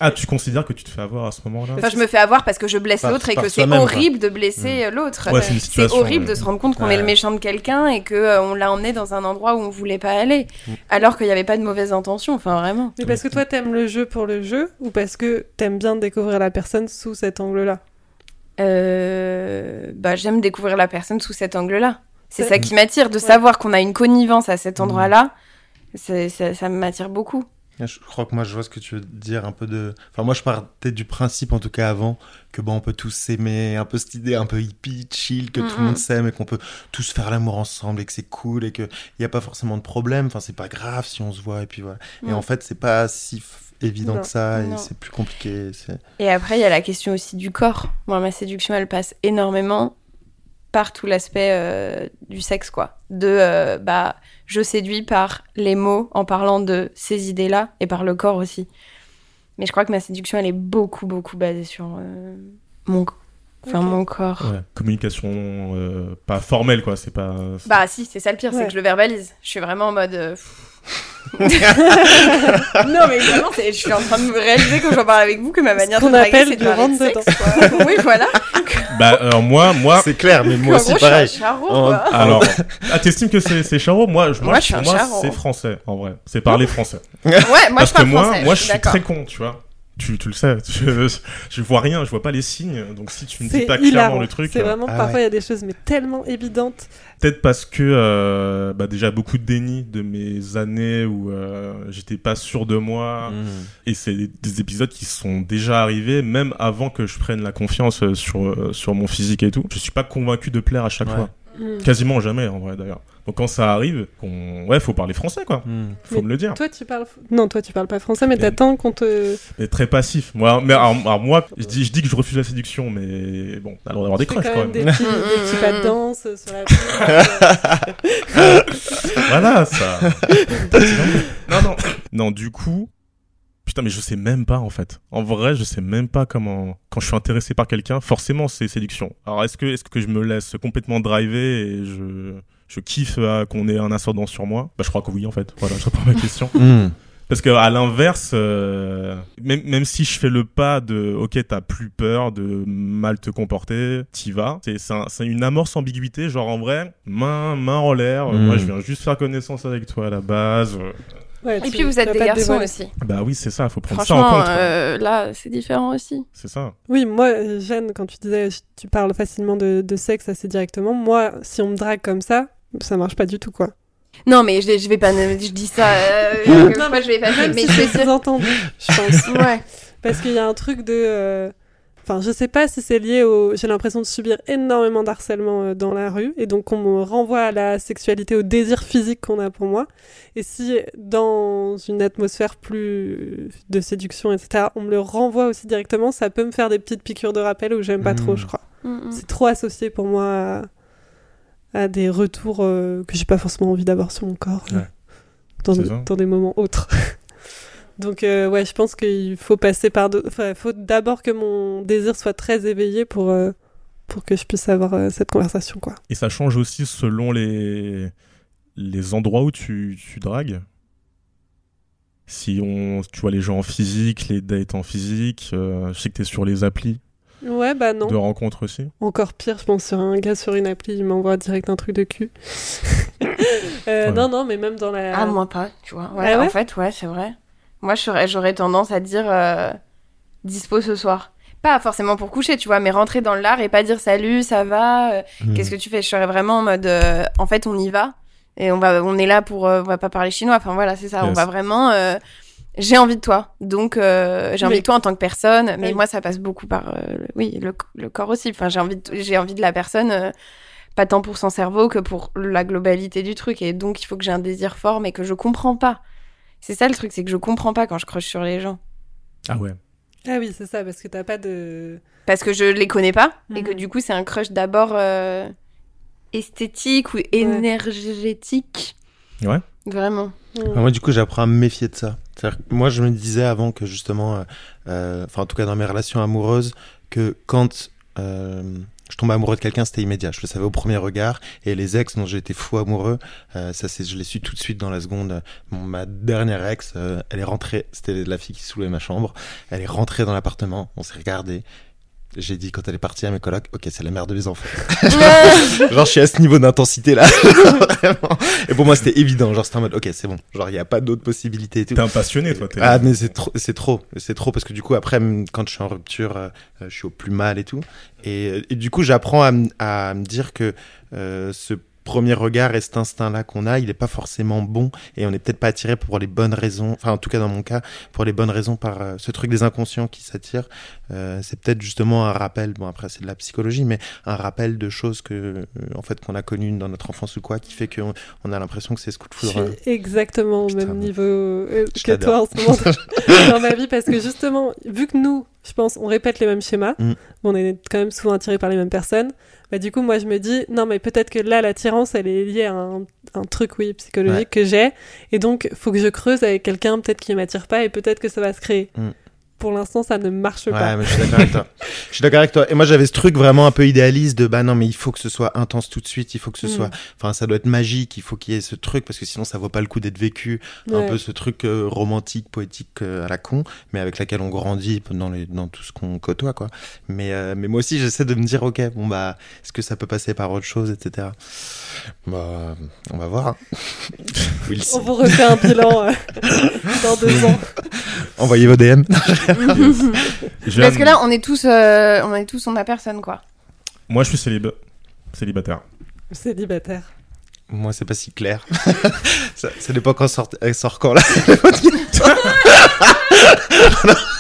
Ah, tu considères que tu te fais avoir à ce moment-là Enfin, je me fais avoir parce que je blesse l'autre et que c'est quoi. horrible de blesser euh, l'autre. Ouais, c'est horrible euh, de se rendre compte qu'on Ouais. est le méchant de quelqu'un et que euh, on l'a emmené dans un endroit où on voulait pas aller, Mm. alors qu'il n'y avait pas de mauvaise intention. Enfin, vraiment. mais parce que toi t'aimes le jeu pour le jeu ou parce que t'aimes bien découvrir la personne sous cet angle là Euh, bah, j'aime découvrir la personne sous cet angle-là. C'est ça qui m'attire, de Ouais. savoir qu'on a une connivence à cet Mm. endroit-là. Ça, ça m'attire beaucoup. Je crois que moi, je vois ce que tu veux dire, un peu de... Enfin, moi, je partais du principe, en tout cas avant, que bon, on peut tous s'aimer, un peu cette idée un peu hippie, chill, que tout le monde s'aime et qu'on peut tous faire l'amour ensemble et que c'est cool et qu'il n'y a pas forcément de problème. Enfin, c'est pas grave si on se voit et puis voilà. Et Mm. en fait, c'est pas si évident Non. que ça et c'est plus compliqué. Et après, il y a la question aussi du corps. Moi, ma séduction, elle passe énormément par tout l'aspect euh, du sexe, quoi. De, euh, bah, je séduis par les mots en parlant de ces idées-là et par le corps aussi. Mais je crois que ma séduction, elle est beaucoup, beaucoup basée sur euh, mon Enfin, Ok. mon corps. Ouais. Communication euh, pas formelle, quoi. C'est pas. c'est- Bah si, c'est ça le pire, c'est Ouais. que je le verbalise. Je suis vraiment en mode... euh, [laughs] non mais vraiment, c'est- je suis en train de me réaliser quand j'en parle avec vous que ma manière de draguer, c'est de du parler de rentre sexe, quoi. [laughs] oui, voilà. [laughs] Bah, alors moi, moi. C'est clair, mais moi aussi gros, je suis un pareil. charreau, En- quoi. Alors, ah, t'estimes que c'est c'est charo Moi, je, Moi, je suis un moi, c'est français, en vrai. C'est parler français. Ouais, moi Parce je que parle moi, français, moi, je suis très con, tu vois. Tu, tu le sais. Je, [laughs] je vois rien, je vois pas les signes. Donc si tu me dis pas clairement hilarant. le truc, C'est euh, vraiment, Ah parfois, il ouais. y a des choses, mais tellement évidentes. peut-être parce que euh, bah, déjà beaucoup de déni de mes années où euh, j'étais pas sûr de moi. Mm. Et c'est des, des épisodes qui sont déjà arrivés, même avant que je prenne la confiance euh, sur, euh, sur mon physique et tout. Je suis pas convaincu de plaire à chaque Ouais. fois. Mm. Quasiment jamais, en vrai, d'ailleurs. Donc quand ça arrive, qu'on... ouais, faut parler français, quoi. Mm. Faut me le dire. Toi, tu parles. Non, toi, tu parles pas français, mais t'attends qu'on te. Mais très passif. Moi, mais alors, alors moi, je dis, je dis que je refuse la séduction, mais bon, t'as le droit d'avoir des crushs quand quand même même. des petits, [laughs] des petits pas de danse sur la piste. [laughs] Voilà, ça. [laughs] non, non. Non, du coup, putain, mais je sais même pas en fait. En vrai, je sais même pas comment. Quand je suis intéressé par quelqu'un, forcément, c'est séduction. Alors, est-ce que, est-ce que je me laisse complètement driver et je, je kiffe qu'on ait un ascendant sur moi? Bah, je crois que oui, en fait. Voilà, je réponds à ma question. [laughs] Mm. Parce que à l'inverse, euh, même, même si je fais le pas de ok t'as plus peur de mal te comporter, t'y vas. C'est c'est un- une amorce ambiguïté, genre en vrai, main main en l'air. euh, Mm. Moi je viens juste faire connaissance avec toi à la base. Ouais, Et puis vous êtes des garçons aussi. Bah oui c'est ça, faut prendre ça en compte. euh, là, c'est différent aussi. C'est ça. Oui, moi, Jeanne, quand tu disais tu parles facilement de, de sexe assez directement, moi, si on me drague comme ça, ça marche pas du tout, quoi. Non, mais je, je vais pas, je dis ça. Euh, [laughs] Non, moi, je vais pas. Même Mais si je vais c'est dire. entendu, je pense. Ouais. Parce qu'il y a un truc de. euh, Enfin, je sais pas si c'est lié au. J'ai l'impression de subir énormément d'harcèlement euh, dans la rue, et donc on me renvoie à la sexualité, au désir physique qu'on a pour moi. Et si dans une atmosphère plus de séduction, etc., on me le renvoie aussi directement, ça peut me faire des petites piqûres de rappel où j'aime pas Mm. trop, je crois. Mm, mm. C'est trop associé pour moi à, à des retours euh, que j'ai pas forcément envie d'avoir sur mon corps euh, Ouais. dans des moments autres. [laughs] Donc euh, ouais, je pense qu'il faut passer par, de... enfin, il faut d'abord que mon désir soit très éveillé pour euh, pour que je puisse avoir euh, cette conversation quoi. Et ça change aussi selon les les endroits où tu, tu dragues? Si on, tu vois les gens en physique, les dates en physique, euh, je sais que t'es sur les applis Ouais bah non. de rencontres aussi. Encore pire, je pense sur un gars sur une appli, il m'envoie direct un truc de cul. [laughs] Euh, Ouais. Non non, mais même dans la. Ah, moi pas, tu vois. Ouais, Ah ouais? en fait, ouais, c'est vrai. Moi, j'aurais, tendance à dire euh, dispo ce soir. Pas forcément pour coucher, tu vois, mais rentrer dans l'art et pas dire salut, ça va, euh, Mm. qu'est-ce que tu fais? Je serais vraiment en mode, euh, en fait, on y va et on va, on est là pour, euh, on va pas parler chinois. Enfin voilà, c'est ça. On va vraiment. euh, j'ai envie de toi, donc euh, j'ai envie Oui. de toi en tant que personne. Mais Oui. moi, ça passe beaucoup par, euh, le- oui, le, le corps aussi. Enfin, j'ai envie, de, j'ai envie de la personne. euh, pas tant pour son cerveau que pour la globalité du truc. Et donc, il faut que j'ai un désir fort, mais que je comprends pas. C'est ça le truc, c'est que je comprends pas quand je crush sur les gens. Ah ouais. Ah oui, c'est ça, parce que t'as pas de. Parce que je les connais pas, et que Mhm. du coup, c'est un crush d'abord euh, esthétique ou énergétique. Ouais. Vraiment. Moi, du coup, j'apprends à me méfier de ça. Moi, je me disais avant que justement, euh, euh, enfin, en tout cas, dans mes relations amoureuses, que quand euh, je tombais amoureux de quelqu'un, c'était immédiat. Je le savais au premier regard. Et les ex dont été fou amoureux, euh, ça, c'est, je l'ai su tout de suite dans la seconde. Mon- ma dernière ex, euh, elle est rentrée. C'était la fille qui saoulait ma chambre. Elle est rentrée dans l'appartement. On s'est regardé. J'ai dit quand elle est partie à mes colocs, ok, c'est la mère de mes enfants. [laughs] genre, je suis à ce niveau d'intensité là. [laughs] Vraiment. Et pour moi, c'était évident. Genre, c'était en mode, ok, c'est bon. Genre, il n'y a pas d'autres possibilités et tout. T'es un passionné toi. T'es... Ah, mais c'est trop, c'est trop, c'est trop parce que du coup, après, quand je suis en rupture, euh, euh, je suis au plus mal et tout. Et, euh, et du coup, j'apprends à, me dire que euh, ce premier regard et cet instinct-là qu'on a, il n'est pas forcément bon et on n'est peut-être pas attiré pour les bonnes raisons. Enfin, en tout cas, dans mon cas, pour les bonnes raisons par euh, ce truc des inconscients qui s'attirent. Euh, c'est peut-être justement un rappel. Bon, après, c'est de la psychologie, mais un rappel de choses que, euh, en fait, qu'on a connues dans notre enfance ou quoi, qui fait qu'on on a l'impression que c'est ce coup de Je foudre. suis exactement au même niveau que toi en ce moment [laughs] dans ma vie parce que justement, vu que nous, je pense, on répète les mêmes schémas, Mm. on est quand même souvent attirés par les mêmes personnes, bah du coup, moi je me dis, non mais peut-être que là, l'attirance, elle est liée à un, un truc, oui, psychologique Ouais. que j'ai, et donc faut que je creuse avec quelqu'un peut-être qui m'attire pas et peut-être que ça va se créer. Mm. Pour l'instant, ça ne marche Ouais, pas. mais je suis d'accord avec toi. [laughs] Je suis d'accord avec toi. Et moi, j'avais ce truc vraiment un peu idéaliste de bah non, mais il faut que ce soit intense tout de suite. Il faut que ce Mm. soit. Enfin, ça doit être magique. Il faut qu'il y ait ce truc parce que sinon, ça vaut pas le coup d'être vécu. Un peu ce truc euh, romantique, poétique euh, à la con, mais avec laquelle on grandit dans, les, dans tout ce qu'on côtoie, quoi. Mais, euh, mais moi aussi, j'essaie de me dire, ok, bon bah, est-ce que ça peut passer par autre chose, etc. Bah, on va voir. hein. [laughs] On vous refait un bilan [laughs] dans deux ans. Envoyez vos DM. [laughs] Parce que là, on est tous, euh, on est tous, on a personne, quoi. Moi, je suis célib- célibataire. Célibataire. Moi, c'est pas si clair. [laughs] ça, ça dépend quand sort, elle sort quand là. [laughs]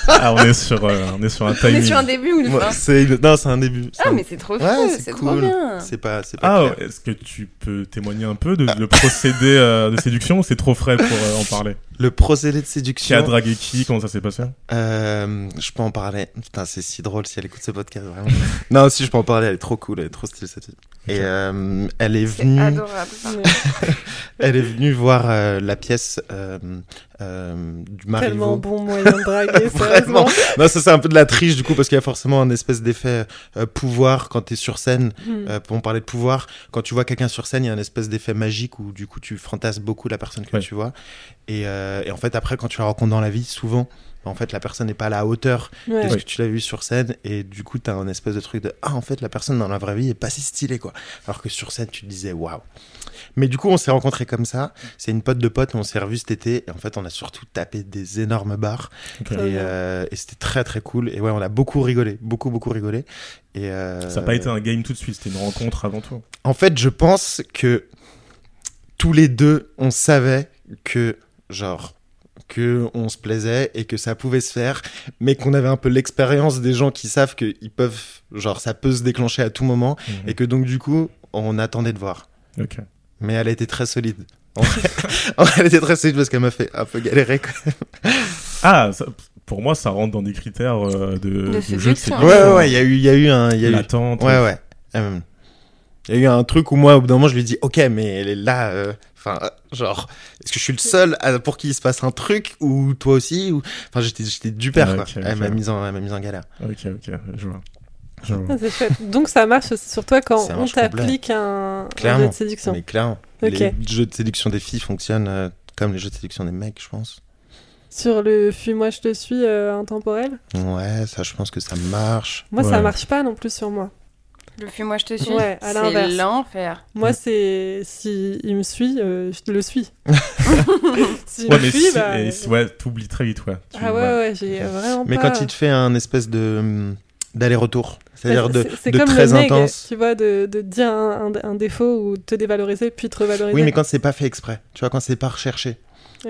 Ah, on est sur, euh, on est sur un On timing. est sur un début ou une fin c'est une- non, c'est un début. Ah, un- mais c'est trop Ouais, fou, c'est trop bien. C'est pas, c'est pas Ah, clair. ouais, est-ce que tu peux témoigner un peu de le procédé euh, de séduction ou c'est trop frais pour euh, en parler? Le procédé de Qui a séduction. dragué qui? Comment ça s'est passé? Euh, je peux en parler. Putain, c'est si drôle si elle écoute ce podcast, vraiment. non, si je peux en parler, elle est trop cool, elle est trop stylée cette fille. Et euh, elle est C'est venue, adorable. [laughs] elle est venue voir euh, la pièce euh, du Tellement Marivaux. bon moyen de draguer, [laughs] Vraiment. sérieusement. Non, ça c'est un peu de la triche du coup parce qu'il y a forcément un espèce d'effet euh, pouvoir quand t'es sur scène. Hmm. Euh, pour en parler de pouvoir, quand tu vois quelqu'un sur scène, il y a un espèce d'effet magique où du coup tu fantasmes beaucoup la personne que Ouais. tu vois. Et, euh, et en fait après quand tu la rencontres dans la vie, souvent, en fait la personne n'est pas à la hauteur Ouais. de ce que tu l'as vu sur scène et du coup t'as un espèce de truc de ah en fait la personne dans la vraie vie est pas si stylée quoi. Alors que sur scène tu te disais waouh. Mais du coup on s'est rencontrés comme ça. C'est une pote de pote, on s'est revus cet été et en fait on a surtout tapé des énormes bars Ok. Très et, euh, et c'était très très cool. Et ouais on a beaucoup rigolé, beaucoup beaucoup rigolé. Et euh, Ça n'a pas été un game tout de suite, c'était une rencontre avant tout. en fait, je pense que tous les deux, on savait que, genre, que on se plaisait et que ça pouvait se faire, mais qu'on avait un peu l'expérience des gens qui savent qu'ils peuvent, genre, ça peut se déclencher à tout moment, Mhm. et que donc, du coup, on attendait de voir. Ok. Mais elle a été très solide. [laughs] Elle était très solide parce qu'elle m'a fait un peu galérer. Quoi. Ah, ça- pour moi, ça rentre dans des critères euh, de, de, jeu de séduction. séduction. Ouais, ouais, ouais, il y a eu, il y a eu un, il y a eu, L'attente. Ouais, ouais. Euh, Il y a eu un truc où moi, au bout d'un moment, je lui ai dit, ok, mais elle est là, euh, enfin, genre, est-ce que je suis le seul à- pour qui il se passe un truc, ou toi aussi, ou, enfin, j'étais, j'étais du père, quoi. Elle m'a mise en, elle m'a mise en galère. Ok, ok, je vois. Je vois. Ah, c'est chouette. Donc ça marche aussi sur toi quand on t'applique un, jeu de séduction. Mais clairement, Ok. les jeux de séduction des filles fonctionnent euh, comme les jeux de séduction des mecs, je pense. Sur le fuis-moi je te suis euh, intemporel, Ouais, ça, je pense que ça marche. moi Ouais. ça marche pas non plus sur moi. Le fuis-moi, je te suis. Ouais, à l'inverse. C'est l'enfer. Moi c'est si il me suit, euh, je le suis. [laughs] S'il Ouais, me mais suit, si, bah, et si- ouais, t'oublies très vite, ouais. Tu- Ah ouais ouais, j'ai vraiment Mais pas. quand il te fait un espèce de, hum, d'aller-retour, c'est-à-dire de, C'est- c'est de comme très le intense. tu vois, de, de dire un, un- un défaut ou de te dévaloriser puis te revaloriser. Oui, mais quand c'est pas fait exprès, tu vois, quand c'est pas recherché.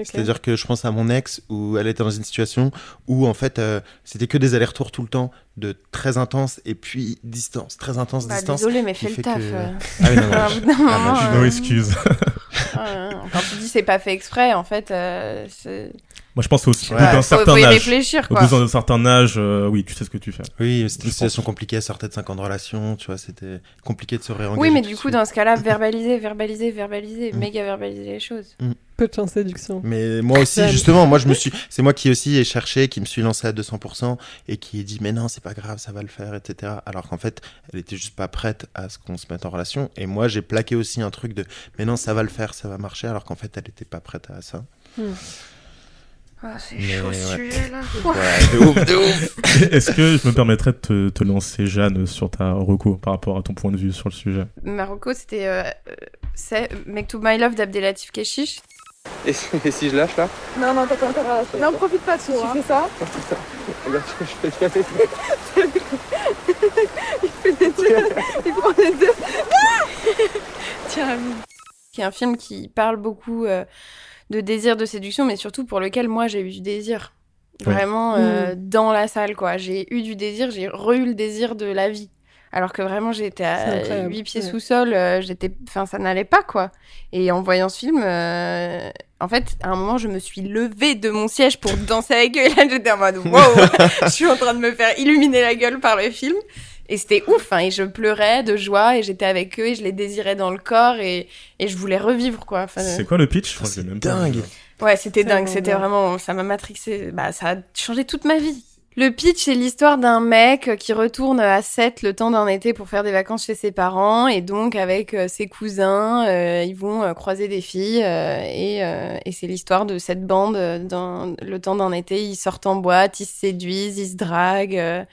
C'est-à-dire que je pense à mon ex où elle était dans une situation où en fait euh, c'était que des allers-retours tout le temps de très intense et puis distance, très intense, Bah, distance. désolé, mais fais le taf. que- euh. Ah oui, non, non, [laughs] je- Ah, bah, moment, je suis No euh, excuse. ouais, Quand tu dis c'est pas fait exprès, en fait, euh, c'est- Moi, je pense au Ouais. bout d'un certain faut y âge. réfléchir, Au quoi. bout d'un certain âge, euh, oui, tu sais ce que tu fais. Oui, c'était une situation compliquée, elle sortait de 5 ans de relation, tu vois, c'était compliqué de se réengager. Oui, mais du coup, dans ce cas-là, verbaliser, verbaliser, verbaliser, Mm. méga verbaliser les choses. Peu de chance séduction. Mais moi aussi, justement, moi je me suis, c'est moi qui aussi ai cherché, qui me suis lancé à 200% et qui ai dit mais non c'est pas grave, ça va le faire, etc. Alors qu'en fait, elle était juste pas prête à ce qu'on se mette en relation. Et moi j'ai plaqué aussi un truc de mais non ça va le faire, ça va marcher, alors qu'en fait elle était pas prête à ça. Ah, c'est chaud sujet-là. Ouais, de ouf, de ouf. [laughs] Est-ce que je me permettrais de te, te lancer, Jeanne, sur ta reco par rapport à ton point de vue sur le sujet? Marocco, c'était euh, euh, c'est Make to My Love d'Abdelatif Keshish. Et si, et si je lâche là? Non, non, t'as pas intérêt à lâcher. Non, profite pas de ça. Tu fais ça [laughs] Regarde, je fais jamais. Il prend les deux. [laughs] Tiens, ami. qui est un film qui parle beaucoup euh, de désir, de séduction, mais surtout pour lequel moi j'ai eu du désir. Ouais. Vraiment euh, dans la salle, quoi. J'ai eu du désir, j'ai re-eu le désir de la vie. Alors que vraiment j'étais à huit pieds ouais. sous sol, euh, j'étais, enfin ça n'allait pas quoi. Et en voyant ce film, euh, en fait, à un moment, je me suis levée de mon siège pour danser avec eux. Et là, j'étais en mode wow, [laughs] je suis en train de me faire illuminer la gueule par le film. Et c'était ouf, hein, et je pleurais de joie, et j'étais avec eux, et je les désirais dans le corps, et, et je voulais revivre, quoi. Enfin, C'est quoi le pitch? Je crois que même dingue. ouais, c'était dingue, c'était vraiment, ça m'a matrixé, bah, ça a changé toute ma vie. Le pitch, c'est l'histoire d'un mec qui retourne à Sète le temps d'un été pour faire des vacances chez ses parents et donc avec euh, ses cousins, euh, ils vont euh, croiser des filles euh, et, euh, et c'est l'histoire de cette bande dans le temps d'un été. Ils sortent en boîte, ils se séduisent, ils se draguent.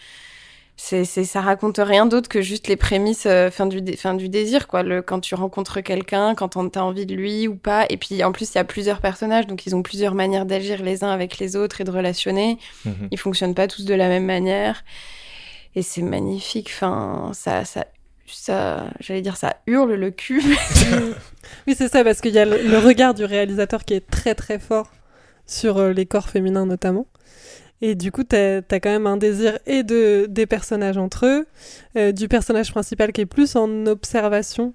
C'est, c'est, ça raconte rien d'autre que juste les prémices euh, fin, du, dé- fin du désir, quoi. Le, quand tu rencontres quelqu'un, quand on- t'as envie de lui ou pas. Et puis en plus, il y a plusieurs personnages, donc ils ont plusieurs manières d'agir les uns avec les autres et de relationner. Mhm. Ils fonctionnent pas tous de la même manière. Et c'est magnifique. Enfin, ça, ça, ça, j'allais dire, ça hurle le cul. [laughs] Oui, c'est ça, parce qu'il y a le, le regard du réalisateur qui est très très fort sur euh, les corps féminins notamment. Et du coup, t'as as quand même un désir et de, des personnages entre eux, euh, du personnage principal qui est plus en observation,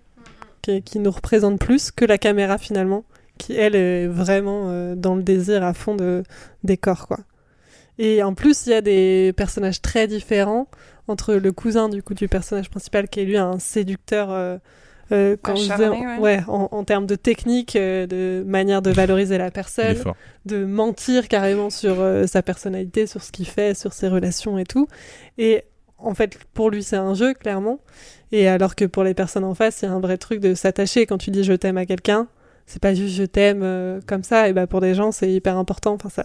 qui, qui nous représente plus que la caméra finalement, qui elle est vraiment euh, dans le désir à fond de, des corps, quoi. Et en plus, il y a des personnages très différents entre le cousin du coup du personnage principal qui est lui un séducteur euh, quand je disais- Acharné, ouais. ouais, en, en termes de technique, euh, de manière de valoriser la personne, de mentir carrément sur euh, sa personnalité, sur ce qu'il fait, sur ses relations et tout. Et en fait, pour lui, c'est un jeu, clairement. Et alors que pour les personnes en face, il y a un vrai truc de s'attacher. Quand tu dis je t'aime à quelqu'un, c'est pas juste je t'aime euh, comme ça. Et bah pour des gens, c'est hyper important. Enfin, ça,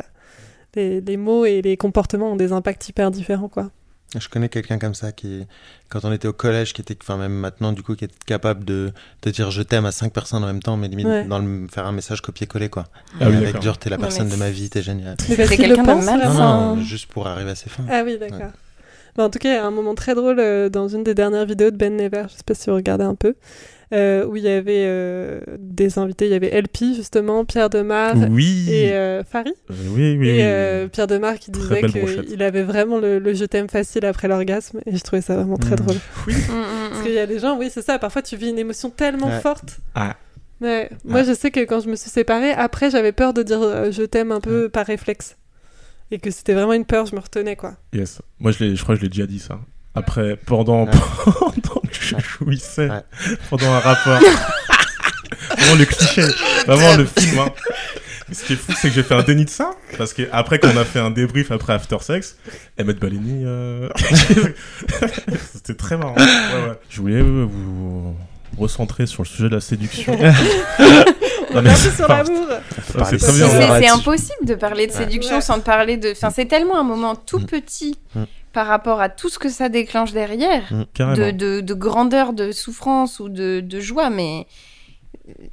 les, les mots et les comportements ont des impacts hyper différents, quoi. Je connais quelqu'un comme ça qui, quand on était au collège, qui était, enfin même maintenant du coup, qui est capable de, de dire je t'aime à cinq personnes en même temps, mais limite Ouais. dans le, faire un message copier-coller quoi. Ah oui, avec genre t'es la personne de ma vie, t'es génial. C'est quelqu'un de. Non, vraiment. non, juste pour arriver à ses fins. Ah oui, d'accord. Bah, en tout cas, il y a un moment très drôle euh, dans une des dernières vidéos de Ben Never, je sais pas si vous regardez un peu, euh, où il y avait euh, des invités, il y avait LP justement, Pierre Demar Oui. et euh, Farid. Euh, oui, oui, Et oui. Pierre Demar qui Très disait qu'il avait vraiment le, le je t'aime facile après l'orgasme, et je trouvais ça vraiment très Mhm. drôle. Mm, mm, Parce mm. qu'il y a des gens, oui, c'est ça, parfois tu vis une émotion tellement Ouais. forte. Ah. Ouais. Moi, je sais que quand je me suis séparée, après, j'avais peur de dire euh, je t'aime un peu par réflexe. Et que c'était vraiment une peur, je me retenais, quoi. Yes. Moi, je, l'ai- je crois que je l'ai déjà dit ça. Après, pendant, [laughs] pendant jouissais, Ouais. pendant un rapport. [laughs] vraiment le cliché, [laughs] vraiment le film. Hein. Ce qui est fou, c'est que j'ai fait un déni de ça. Parce que après qu'on a fait un débrief après After Sex, Emmett Balini, euh... [laughs] c'était très marrant. Ouais, ouais. Je voulais euh, vous recentrer sur le sujet de la séduction. On est sur l'amour. C'est impossible de parler de séduction Ouais. sans parler de. Enfin, c'est tellement un moment tout Mm. petit Mm. Par rapport à tout ce que ça déclenche derrière, Carrément. de, de, de grandeur, de souffrance ou de, de joie, mais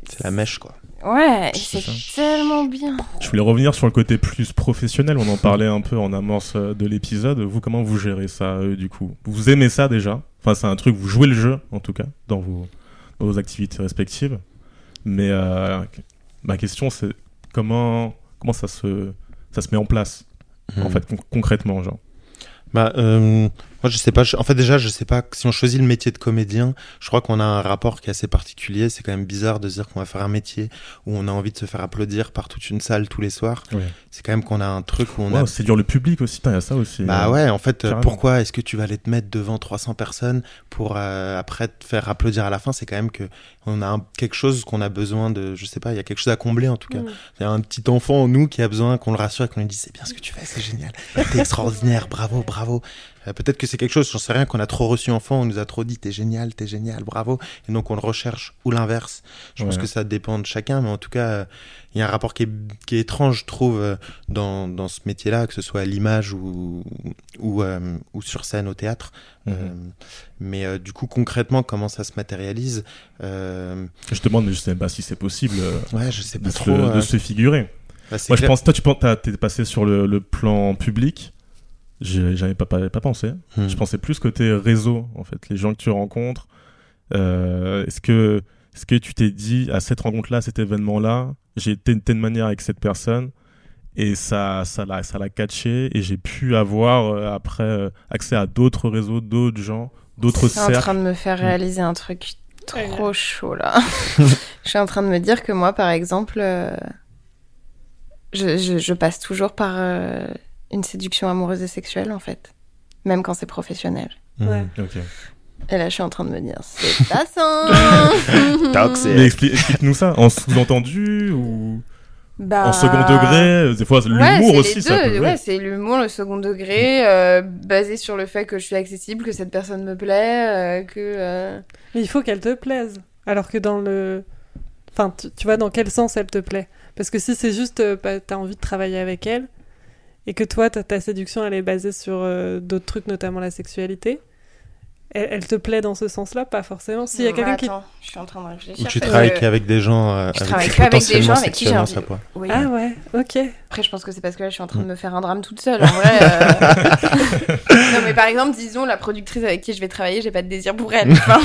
C'est la mèche quoi. ouais, C'est tellement bien. Je voulais revenir sur le côté plus professionnel. On en parlait un peu en amorce euh, de l'épisode. Vous, comment vous gérez ça, euh, du coup? Vous aimez ça déjà? Enfin, c'est un truc, vous jouez le jeu, en tout cas, dans vos, dans vos activités respectives. Mais euh, ma question, c'est comment, comment ça, se, ça se met en place, en Hmm. fait, con- concrètement, genre? Bah, euh, moi, je sais pas. je- En fait, déjà, je sais pas si on choisit le métier de comédien. Je crois qu'on a un rapport qui est assez particulier. C'est quand même bizarre de se dire qu'on va faire un métier où on a envie de se faire applaudir par toute une salle tous les soirs. Ouais. C'est quand même qu'on a un truc où on Ouais, a. C'est dur le public aussi, il y a ça aussi. Bah euh. ouais, en fait, euh, carrément. pourquoi est-ce que tu vas aller te mettre devant 300 personnes pour euh, après te faire applaudir à la fin? C'est quand même que on a un- quelque chose qu'on a besoin de, je sais pas, il y a quelque chose à combler en tout cas. Mm. Il y a un petit enfant en nous qui a besoin qu'on le rassure et qu'on lui dise c'est bien ce que tu fais, c'est génial, t'es extraordinaire, bravo, bravo. Euh, Peut-être que c'est quelque chose, j'en sais rien, qu'on a trop reçu enfant, on nous a trop dit t'es génial, t'es génial, bravo, et donc on le recherche ou l'inverse. Je pense que ça dépend de chacun, mais en tout cas, euh, il y a un rapport qui est, qui est étrange, je trouve, euh, dans, dans ce métier-là, que ce soit à l'image ou, ou, euh, ou sur scène au théâtre. Mhm. Euh, mais du coup, concrètement, comment ça se matérialise Je te demande, mais je sais pas si c'est possible Ouais, je sais de, pas se, trop. de se figurer. bah, Moi, je pense, toi, tu penses, t'es passé sur le, le plan public. J'avais pas, pas, pas pensé. Hmm. Je pensais plus côté réseau, en fait, les gens que tu rencontres. Euh, est-ce que, est-ce que tu t'es dit à cette rencontre-là, à cet événement-là, j'ai été de telle manière avec cette personne et ça, ça l'a, ça l'a catché et j'ai pu avoir euh, après euh, accès à d'autres réseaux, d'autres gens, d'autres C'est en train cercles. de me faire Mm. réaliser un truc Ouais. trop chaud là. [laughs] je suis en train de me dire que moi, par exemple, euh, je, je- je passe toujours par euh, une séduction amoureuse et sexuelle en fait, même quand c'est professionnel. Hmm. Ouais. Ok. Et là, je suis en train de me dire, c'est [laughs] pas ça. [laughs] Toxic. Mais expli- explique-nous ça, en sous-entendu ou Bah... En second degré, des fois l'humour ouais, aussi, ça peut. Ouais, c'est l'humour, le second degré, euh, basé sur le fait que je suis accessible, que cette personne me plaît, euh, que. euh, Mais il faut qu'elle te plaise. Alors que dans le. Enfin, tu, tu vois dans quel sens elle te plaît? Parce que si c'est juste, bah, t'as envie de travailler avec elle, et que toi, ta, ta séduction, elle est basée sur euh, d'autres trucs, notamment la sexualité, elle, elle te plaît dans ce sens-là? Pas forcément. S'il y a bah, quelqu'un qui. attends, je suis en train de réfléchir. Ou tu travailles que- qu'avec des gens euh, Je avec travaille qui qu'avec des gens avec qui j'ai envie. ça peut. Oui. Ah ouais, ok. Après, je pense que c'est parce que là, je suis en train de me faire un drame toute seule. En vrai. euh. [laughs] non, mais par exemple, disons, la productrice avec qui je vais travailler, j'ai pas de désir pour elle. Enfin,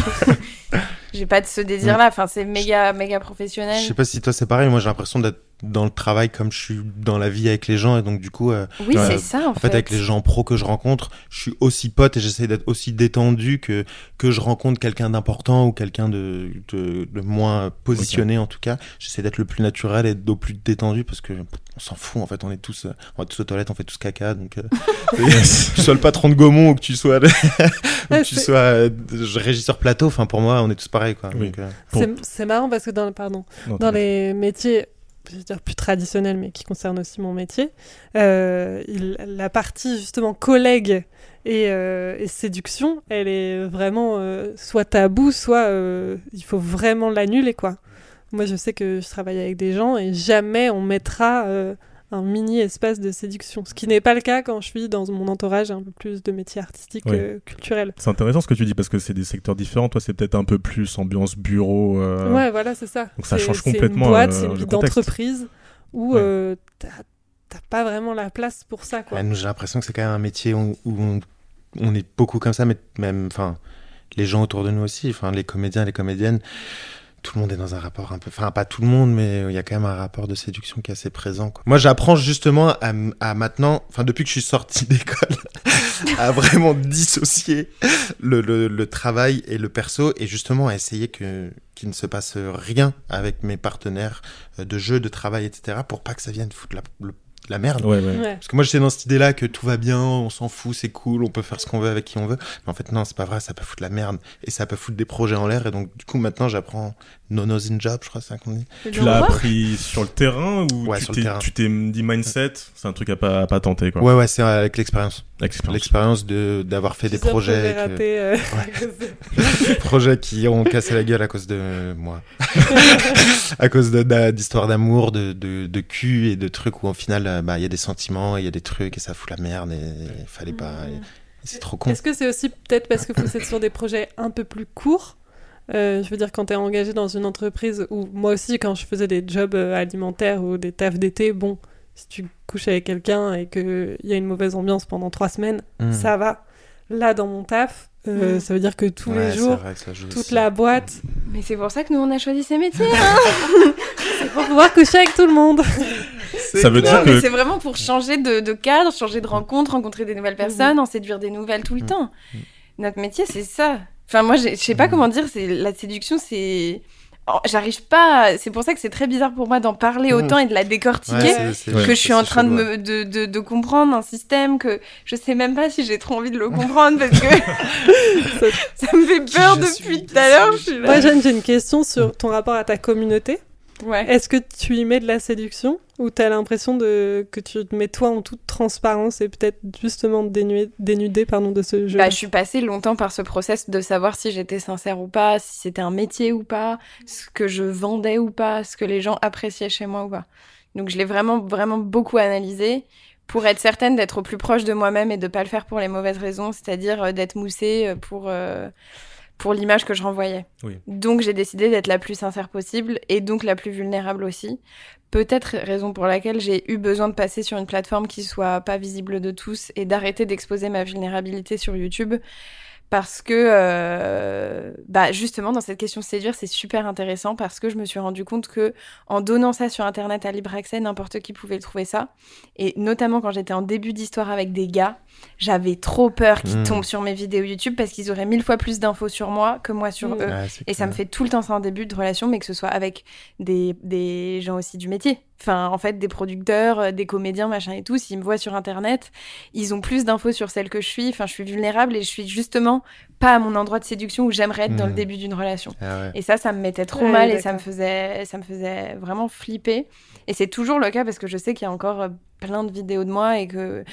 [laughs] j'ai pas de ce désir-là. Enfin, c'est méga, méga professionnel. Je sais pas si toi c'est pareil, moi j'ai l'impression d'être dans le travail comme je suis dans la vie avec les gens et donc du coup euh, Oui, Ouais. c'est ça, en, en fait avec les gens pros que je rencontre, je suis aussi pote et j'essaie d'être aussi détendu que que je rencontre quelqu'un d'important ou quelqu'un de, de de moins positionné en tout cas. J'essaie d'être le plus naturel et au plus détendu parce que on s'en fout en fait, on est tous euh, on va tous aux toilettes, on fait tous caca donc euh, que tu sois le patron de Gaumont ou que tu sois [laughs] le- ou que tu sois euh, régisseur plateau, enfin pour moi on est tous pareils quoi. Oui. Donc, euh, Pour- C'est- marrant parce que dans, pardon, Non, dans les métiers, plus traditionnels, mais qui concernent aussi mon métier, euh, il- la partie justement collègue et, euh, séduction, elle est vraiment euh, soit tabou, soit il faut vraiment l'annuler quoi. Moi, je sais que je travaille avec des gens et jamais on mettra un mini espace de séduction, ce qui n'est pas le cas quand je suis dans mon entourage un peu plus de métiers artistiques, Oui. euh, culturels. C'est intéressant ce que tu dis parce que c'est des secteurs différents. Toi, c'est peut-être un peu plus ambiance bureau. euh, Ouais, voilà, c'est ça. donc ça C'est- change c'est complètement, une boîte, euh, c'est une vie d'entreprise où Ouais. euh, t'as pas vraiment la place pour ça, quoi. Ouais, nous, j'ai l'impression que c'est quand même un métier où, où on, on est beaucoup comme ça, mais même, enfin, les gens autour de nous aussi, enfin, les comédiens, les comédiennes, tout le monde est dans un rapport un peu, enfin, pas tout le monde, mais il y a quand même un rapport de séduction qui est assez présent. Quoi. Moi, j'apprends justement à, maintenant, enfin, depuis que je suis sorti [laughs] d'école, à vraiment dissocier le, le, travail et le perso, et justement à essayer que qu'il ne se passe rien avec mes partenaires euh, de jeu, de travail, etc., pour pas que ça vienne foutre la, la merde. Ouais, ouais. Ouais. Parce que moi j'étais dans cette idée-là que tout va bien, on s'en fout, c'est cool, on peut faire ce qu'on veut avec qui on veut. Mais en fait non, c'est pas vrai, ça peut foutre la merde et ça peut foutre des projets en l'air. Et donc du coup maintenant j'apprends no nose in job, je crois, c'est ça qu'on dit. Tu l'as appris sur le terrain ou Ouais, tu sur le t'es terrain. tu t'es dit mindset? C'est un truc à pas, à pas tenter quoi. Ouais ouais, c'est avec l'expérience, L'expérience. l'expérience de d'avoir fait des projets, projets que- euh, [laughs] des projets qui ont cassé la gueule à cause de moi, [laughs] à cause d'histoires d'amour, de, de de cul et de trucs où au final euh, bah il y a des sentiments, il y a des trucs et ça fout la merde et il fallait pas. et- et c'est trop con. Est-ce que c'est aussi peut-être parce que vous êtes sur des projets un peu plus courts? Euh, je veux dire, quand tu es engagé dans une entreprise, ou moi aussi, quand je faisais des jobs euh, alimentaires ou des tafs d'été, bon, si tu couches avec quelqu'un et qu'il y a une mauvaise ambiance pendant trois semaines, Mm. ça va. Là, dans mon taf, euh, Mm. ça veut dire que tous Ouais, les jours, que toute aussi. la boîte, Mais c'est pour ça que nous, on a choisi ces métiers. [laughs] c'est pour pouvoir coucher avec tout le monde. Ça veut dire mais que c'est vraiment pour changer de, de cadre, changer de rencontre, rencontrer des nouvelles personnes, en séduire des nouvelles tout le temps. Notre métier, c'est ça. Enfin, moi, je sais pas comment dire, c'est la séduction, c'est. Oh, J'arrive pas. à- C'est pour ça que c'est très bizarre pour moi d'en parler autant et de la décortiquer. Ouais, c'est- c'est- que je suis en train de, me, de, de, de comprendre un système que je sais même pas si j'ai trop envie de le comprendre parce que [laughs] ça me fait peur depuis tout à l'heure. Moi, Jeanne, j'ai une question sur ton rapport à ta communauté. Ouais. Est-ce que tu y mets de la séduction ou tu as l'impression de... que tu te mets toi en toute transparence et peut-être justement dénudé pardon, de ce jeu Bah, je suis passée longtemps par ce process de savoir si j'étais sincère ou pas, si c'était un métier ou pas, ce que je vendais ou pas, ce que les gens appréciaient chez moi ou pas. Donc je l'ai vraiment, vraiment beaucoup analysé pour être certaine d'être au plus proche de moi-même et de pas le faire pour les mauvaises raisons, c'est-à-dire euh, d'être moussée euh, pour, euh, pour l'image que je renvoyais. Oui. Donc j'ai décidé d'être la plus sincère possible et donc la plus vulnérable aussi. Peut-être raison pour laquelle j'ai eu besoin de passer sur une plateforme qui soit pas visible de tous et d'arrêter d'exposer ma vulnérabilité sur YouTube parce que euh, bah justement dans cette question de séduire c'est super intéressant parce que je me suis rendu compte que en donnant ça sur internet à libre accès n'importe qui pouvait le trouver ça et notamment quand j'étais en début d'histoire avec des gars j'avais trop peur qu'ils Mm. tombent sur mes vidéos YouTube parce qu'ils auraient mille fois plus d'infos sur moi que moi sur Mm. eux. C'est Et ça me fait tout le temps ça en début de relation, mais que ce soit avec des, des gens aussi du métier. Enfin, en fait, des producteurs, euh, des comédiens, machin et tout. S'ils me voient sur Internet, ils ont plus d'infos sur celle que je suis. Enfin, je suis vulnérable et je suis justement pas à mon endroit de séduction où j'aimerais être dans le Mm. début d'une relation. Ah ouais. Et ça, ça me mettait trop Ouais, mal et ça me faisait, ça me faisait vraiment flipper. Et c'est toujours le cas parce que je sais qu'il y a encore euh, plein de vidéos de moi et que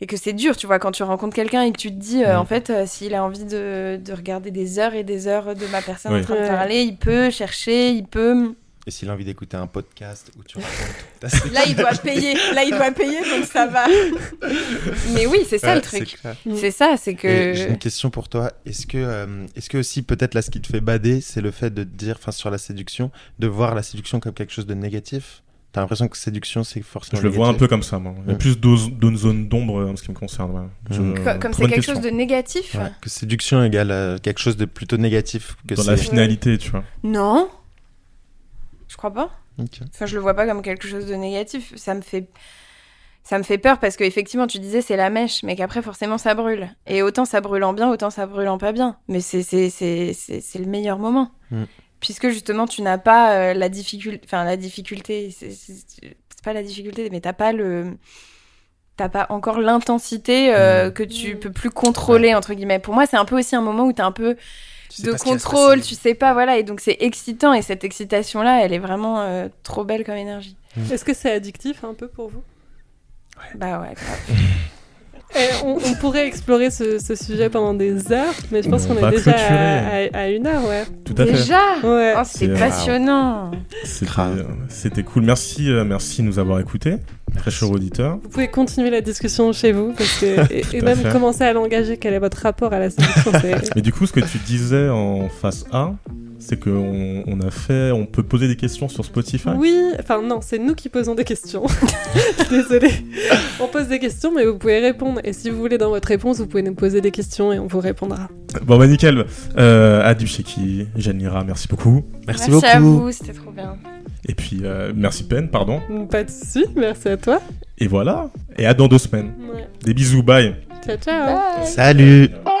et que c'est dur, tu vois, quand tu rencontres quelqu'un et que tu te dis, euh, en fait, euh, s'il a envie de, de regarder des heures et des heures de ma personne Oui. en train de parler, il peut chercher, il peut. Et s'il a envie d'écouter un podcast où tu racontes toute ta Là, il doit payer, là, il doit payer, donc ça va. [laughs] Mais oui, c'est ça Ouais, le truc. C'est ça, c'est que. J'ai une question pour toi. Est-ce que, euh, est-ce que aussi peut-être là ce qui te fait bader, c'est le fait de te dire, enfin sur la séduction, de voir la séduction comme quelque chose de négatif? T'as l'impression que séduction c'est forcément Je le vois un peu comme ça, moi. Il y a plus d'os- d'une zone d'ombre euh, en ce qui me concerne. ouais. Je- Mm. Comme c'est quelque question. chose de négatif. Ouais, que séduction égale euh, quelque chose de plutôt négatif que Dans la finalité, tu vois. Non. Je crois pas. Ok. Enfin, je le vois pas comme quelque chose de négatif. Ça me fait, ça me fait peur parce qu'effectivement, tu disais c'est la mèche, mais qu'après forcément ça brûle. Et autant ça brûle en bien, autant ça brûle en pas bien. Mais c'est c'est c'est c'est c'est le meilleur moment. Mm. Puisque justement tu n'as pas euh, la difficulté, enfin la difficulté, c'est pas la difficulté, mais t'as pas le T'as pas encore l'intensité euh, Mm. que tu peux plus contrôler entre guillemets. Pour moi, c'est un peu aussi un moment où t'as un peu Tu de contrôle, tu sais pas, voilà, et donc c'est excitant, et cette excitation-là, elle est vraiment euh, trop belle comme énergie. Est-ce que c'est addictif un peu pour vous? Bah ouais, grave. [laughs] Et on, on pourrait explorer ce, ce sujet pendant des heures, mais je pense On qu'on est déjà à, à- à une heure, ouais. Tout à fait. Déjà Ouais. Oh, c'était C'est- passionnant C'était Grave. euh, c'était cool. Merci, euh, merci de nous avoir écoutés. Très cher auditeur. Vous pouvez continuer la discussion chez vous, parce que, [laughs] et, et même fait. commencer à l'engager. Quel est votre rapport à la séduction [laughs] Mais du coup, ce que tu disais en face A, c'est qu'on on a fait, on peut poser des questions sur Spotify. Oui, enfin non, c'est nous qui posons des questions. [laughs] Désolée. On pose des questions, mais vous pouvez répondre. Et si vous voulez dans votre réponse, vous pouvez nous poser des questions et on vous répondra. Bon bah nickel. Euh, Adu Sheki, Jeanne Lira, merci beaucoup. Merci, Merci à beaucoup. vous, c'était trop bien. Et puis euh, merci Ben, pardon. Pas de soucis, merci à toi. Et voilà. Et à dans deux semaines. Ouais. Des bisous, bye. Ciao, ciao. Bye. Salut. Bye.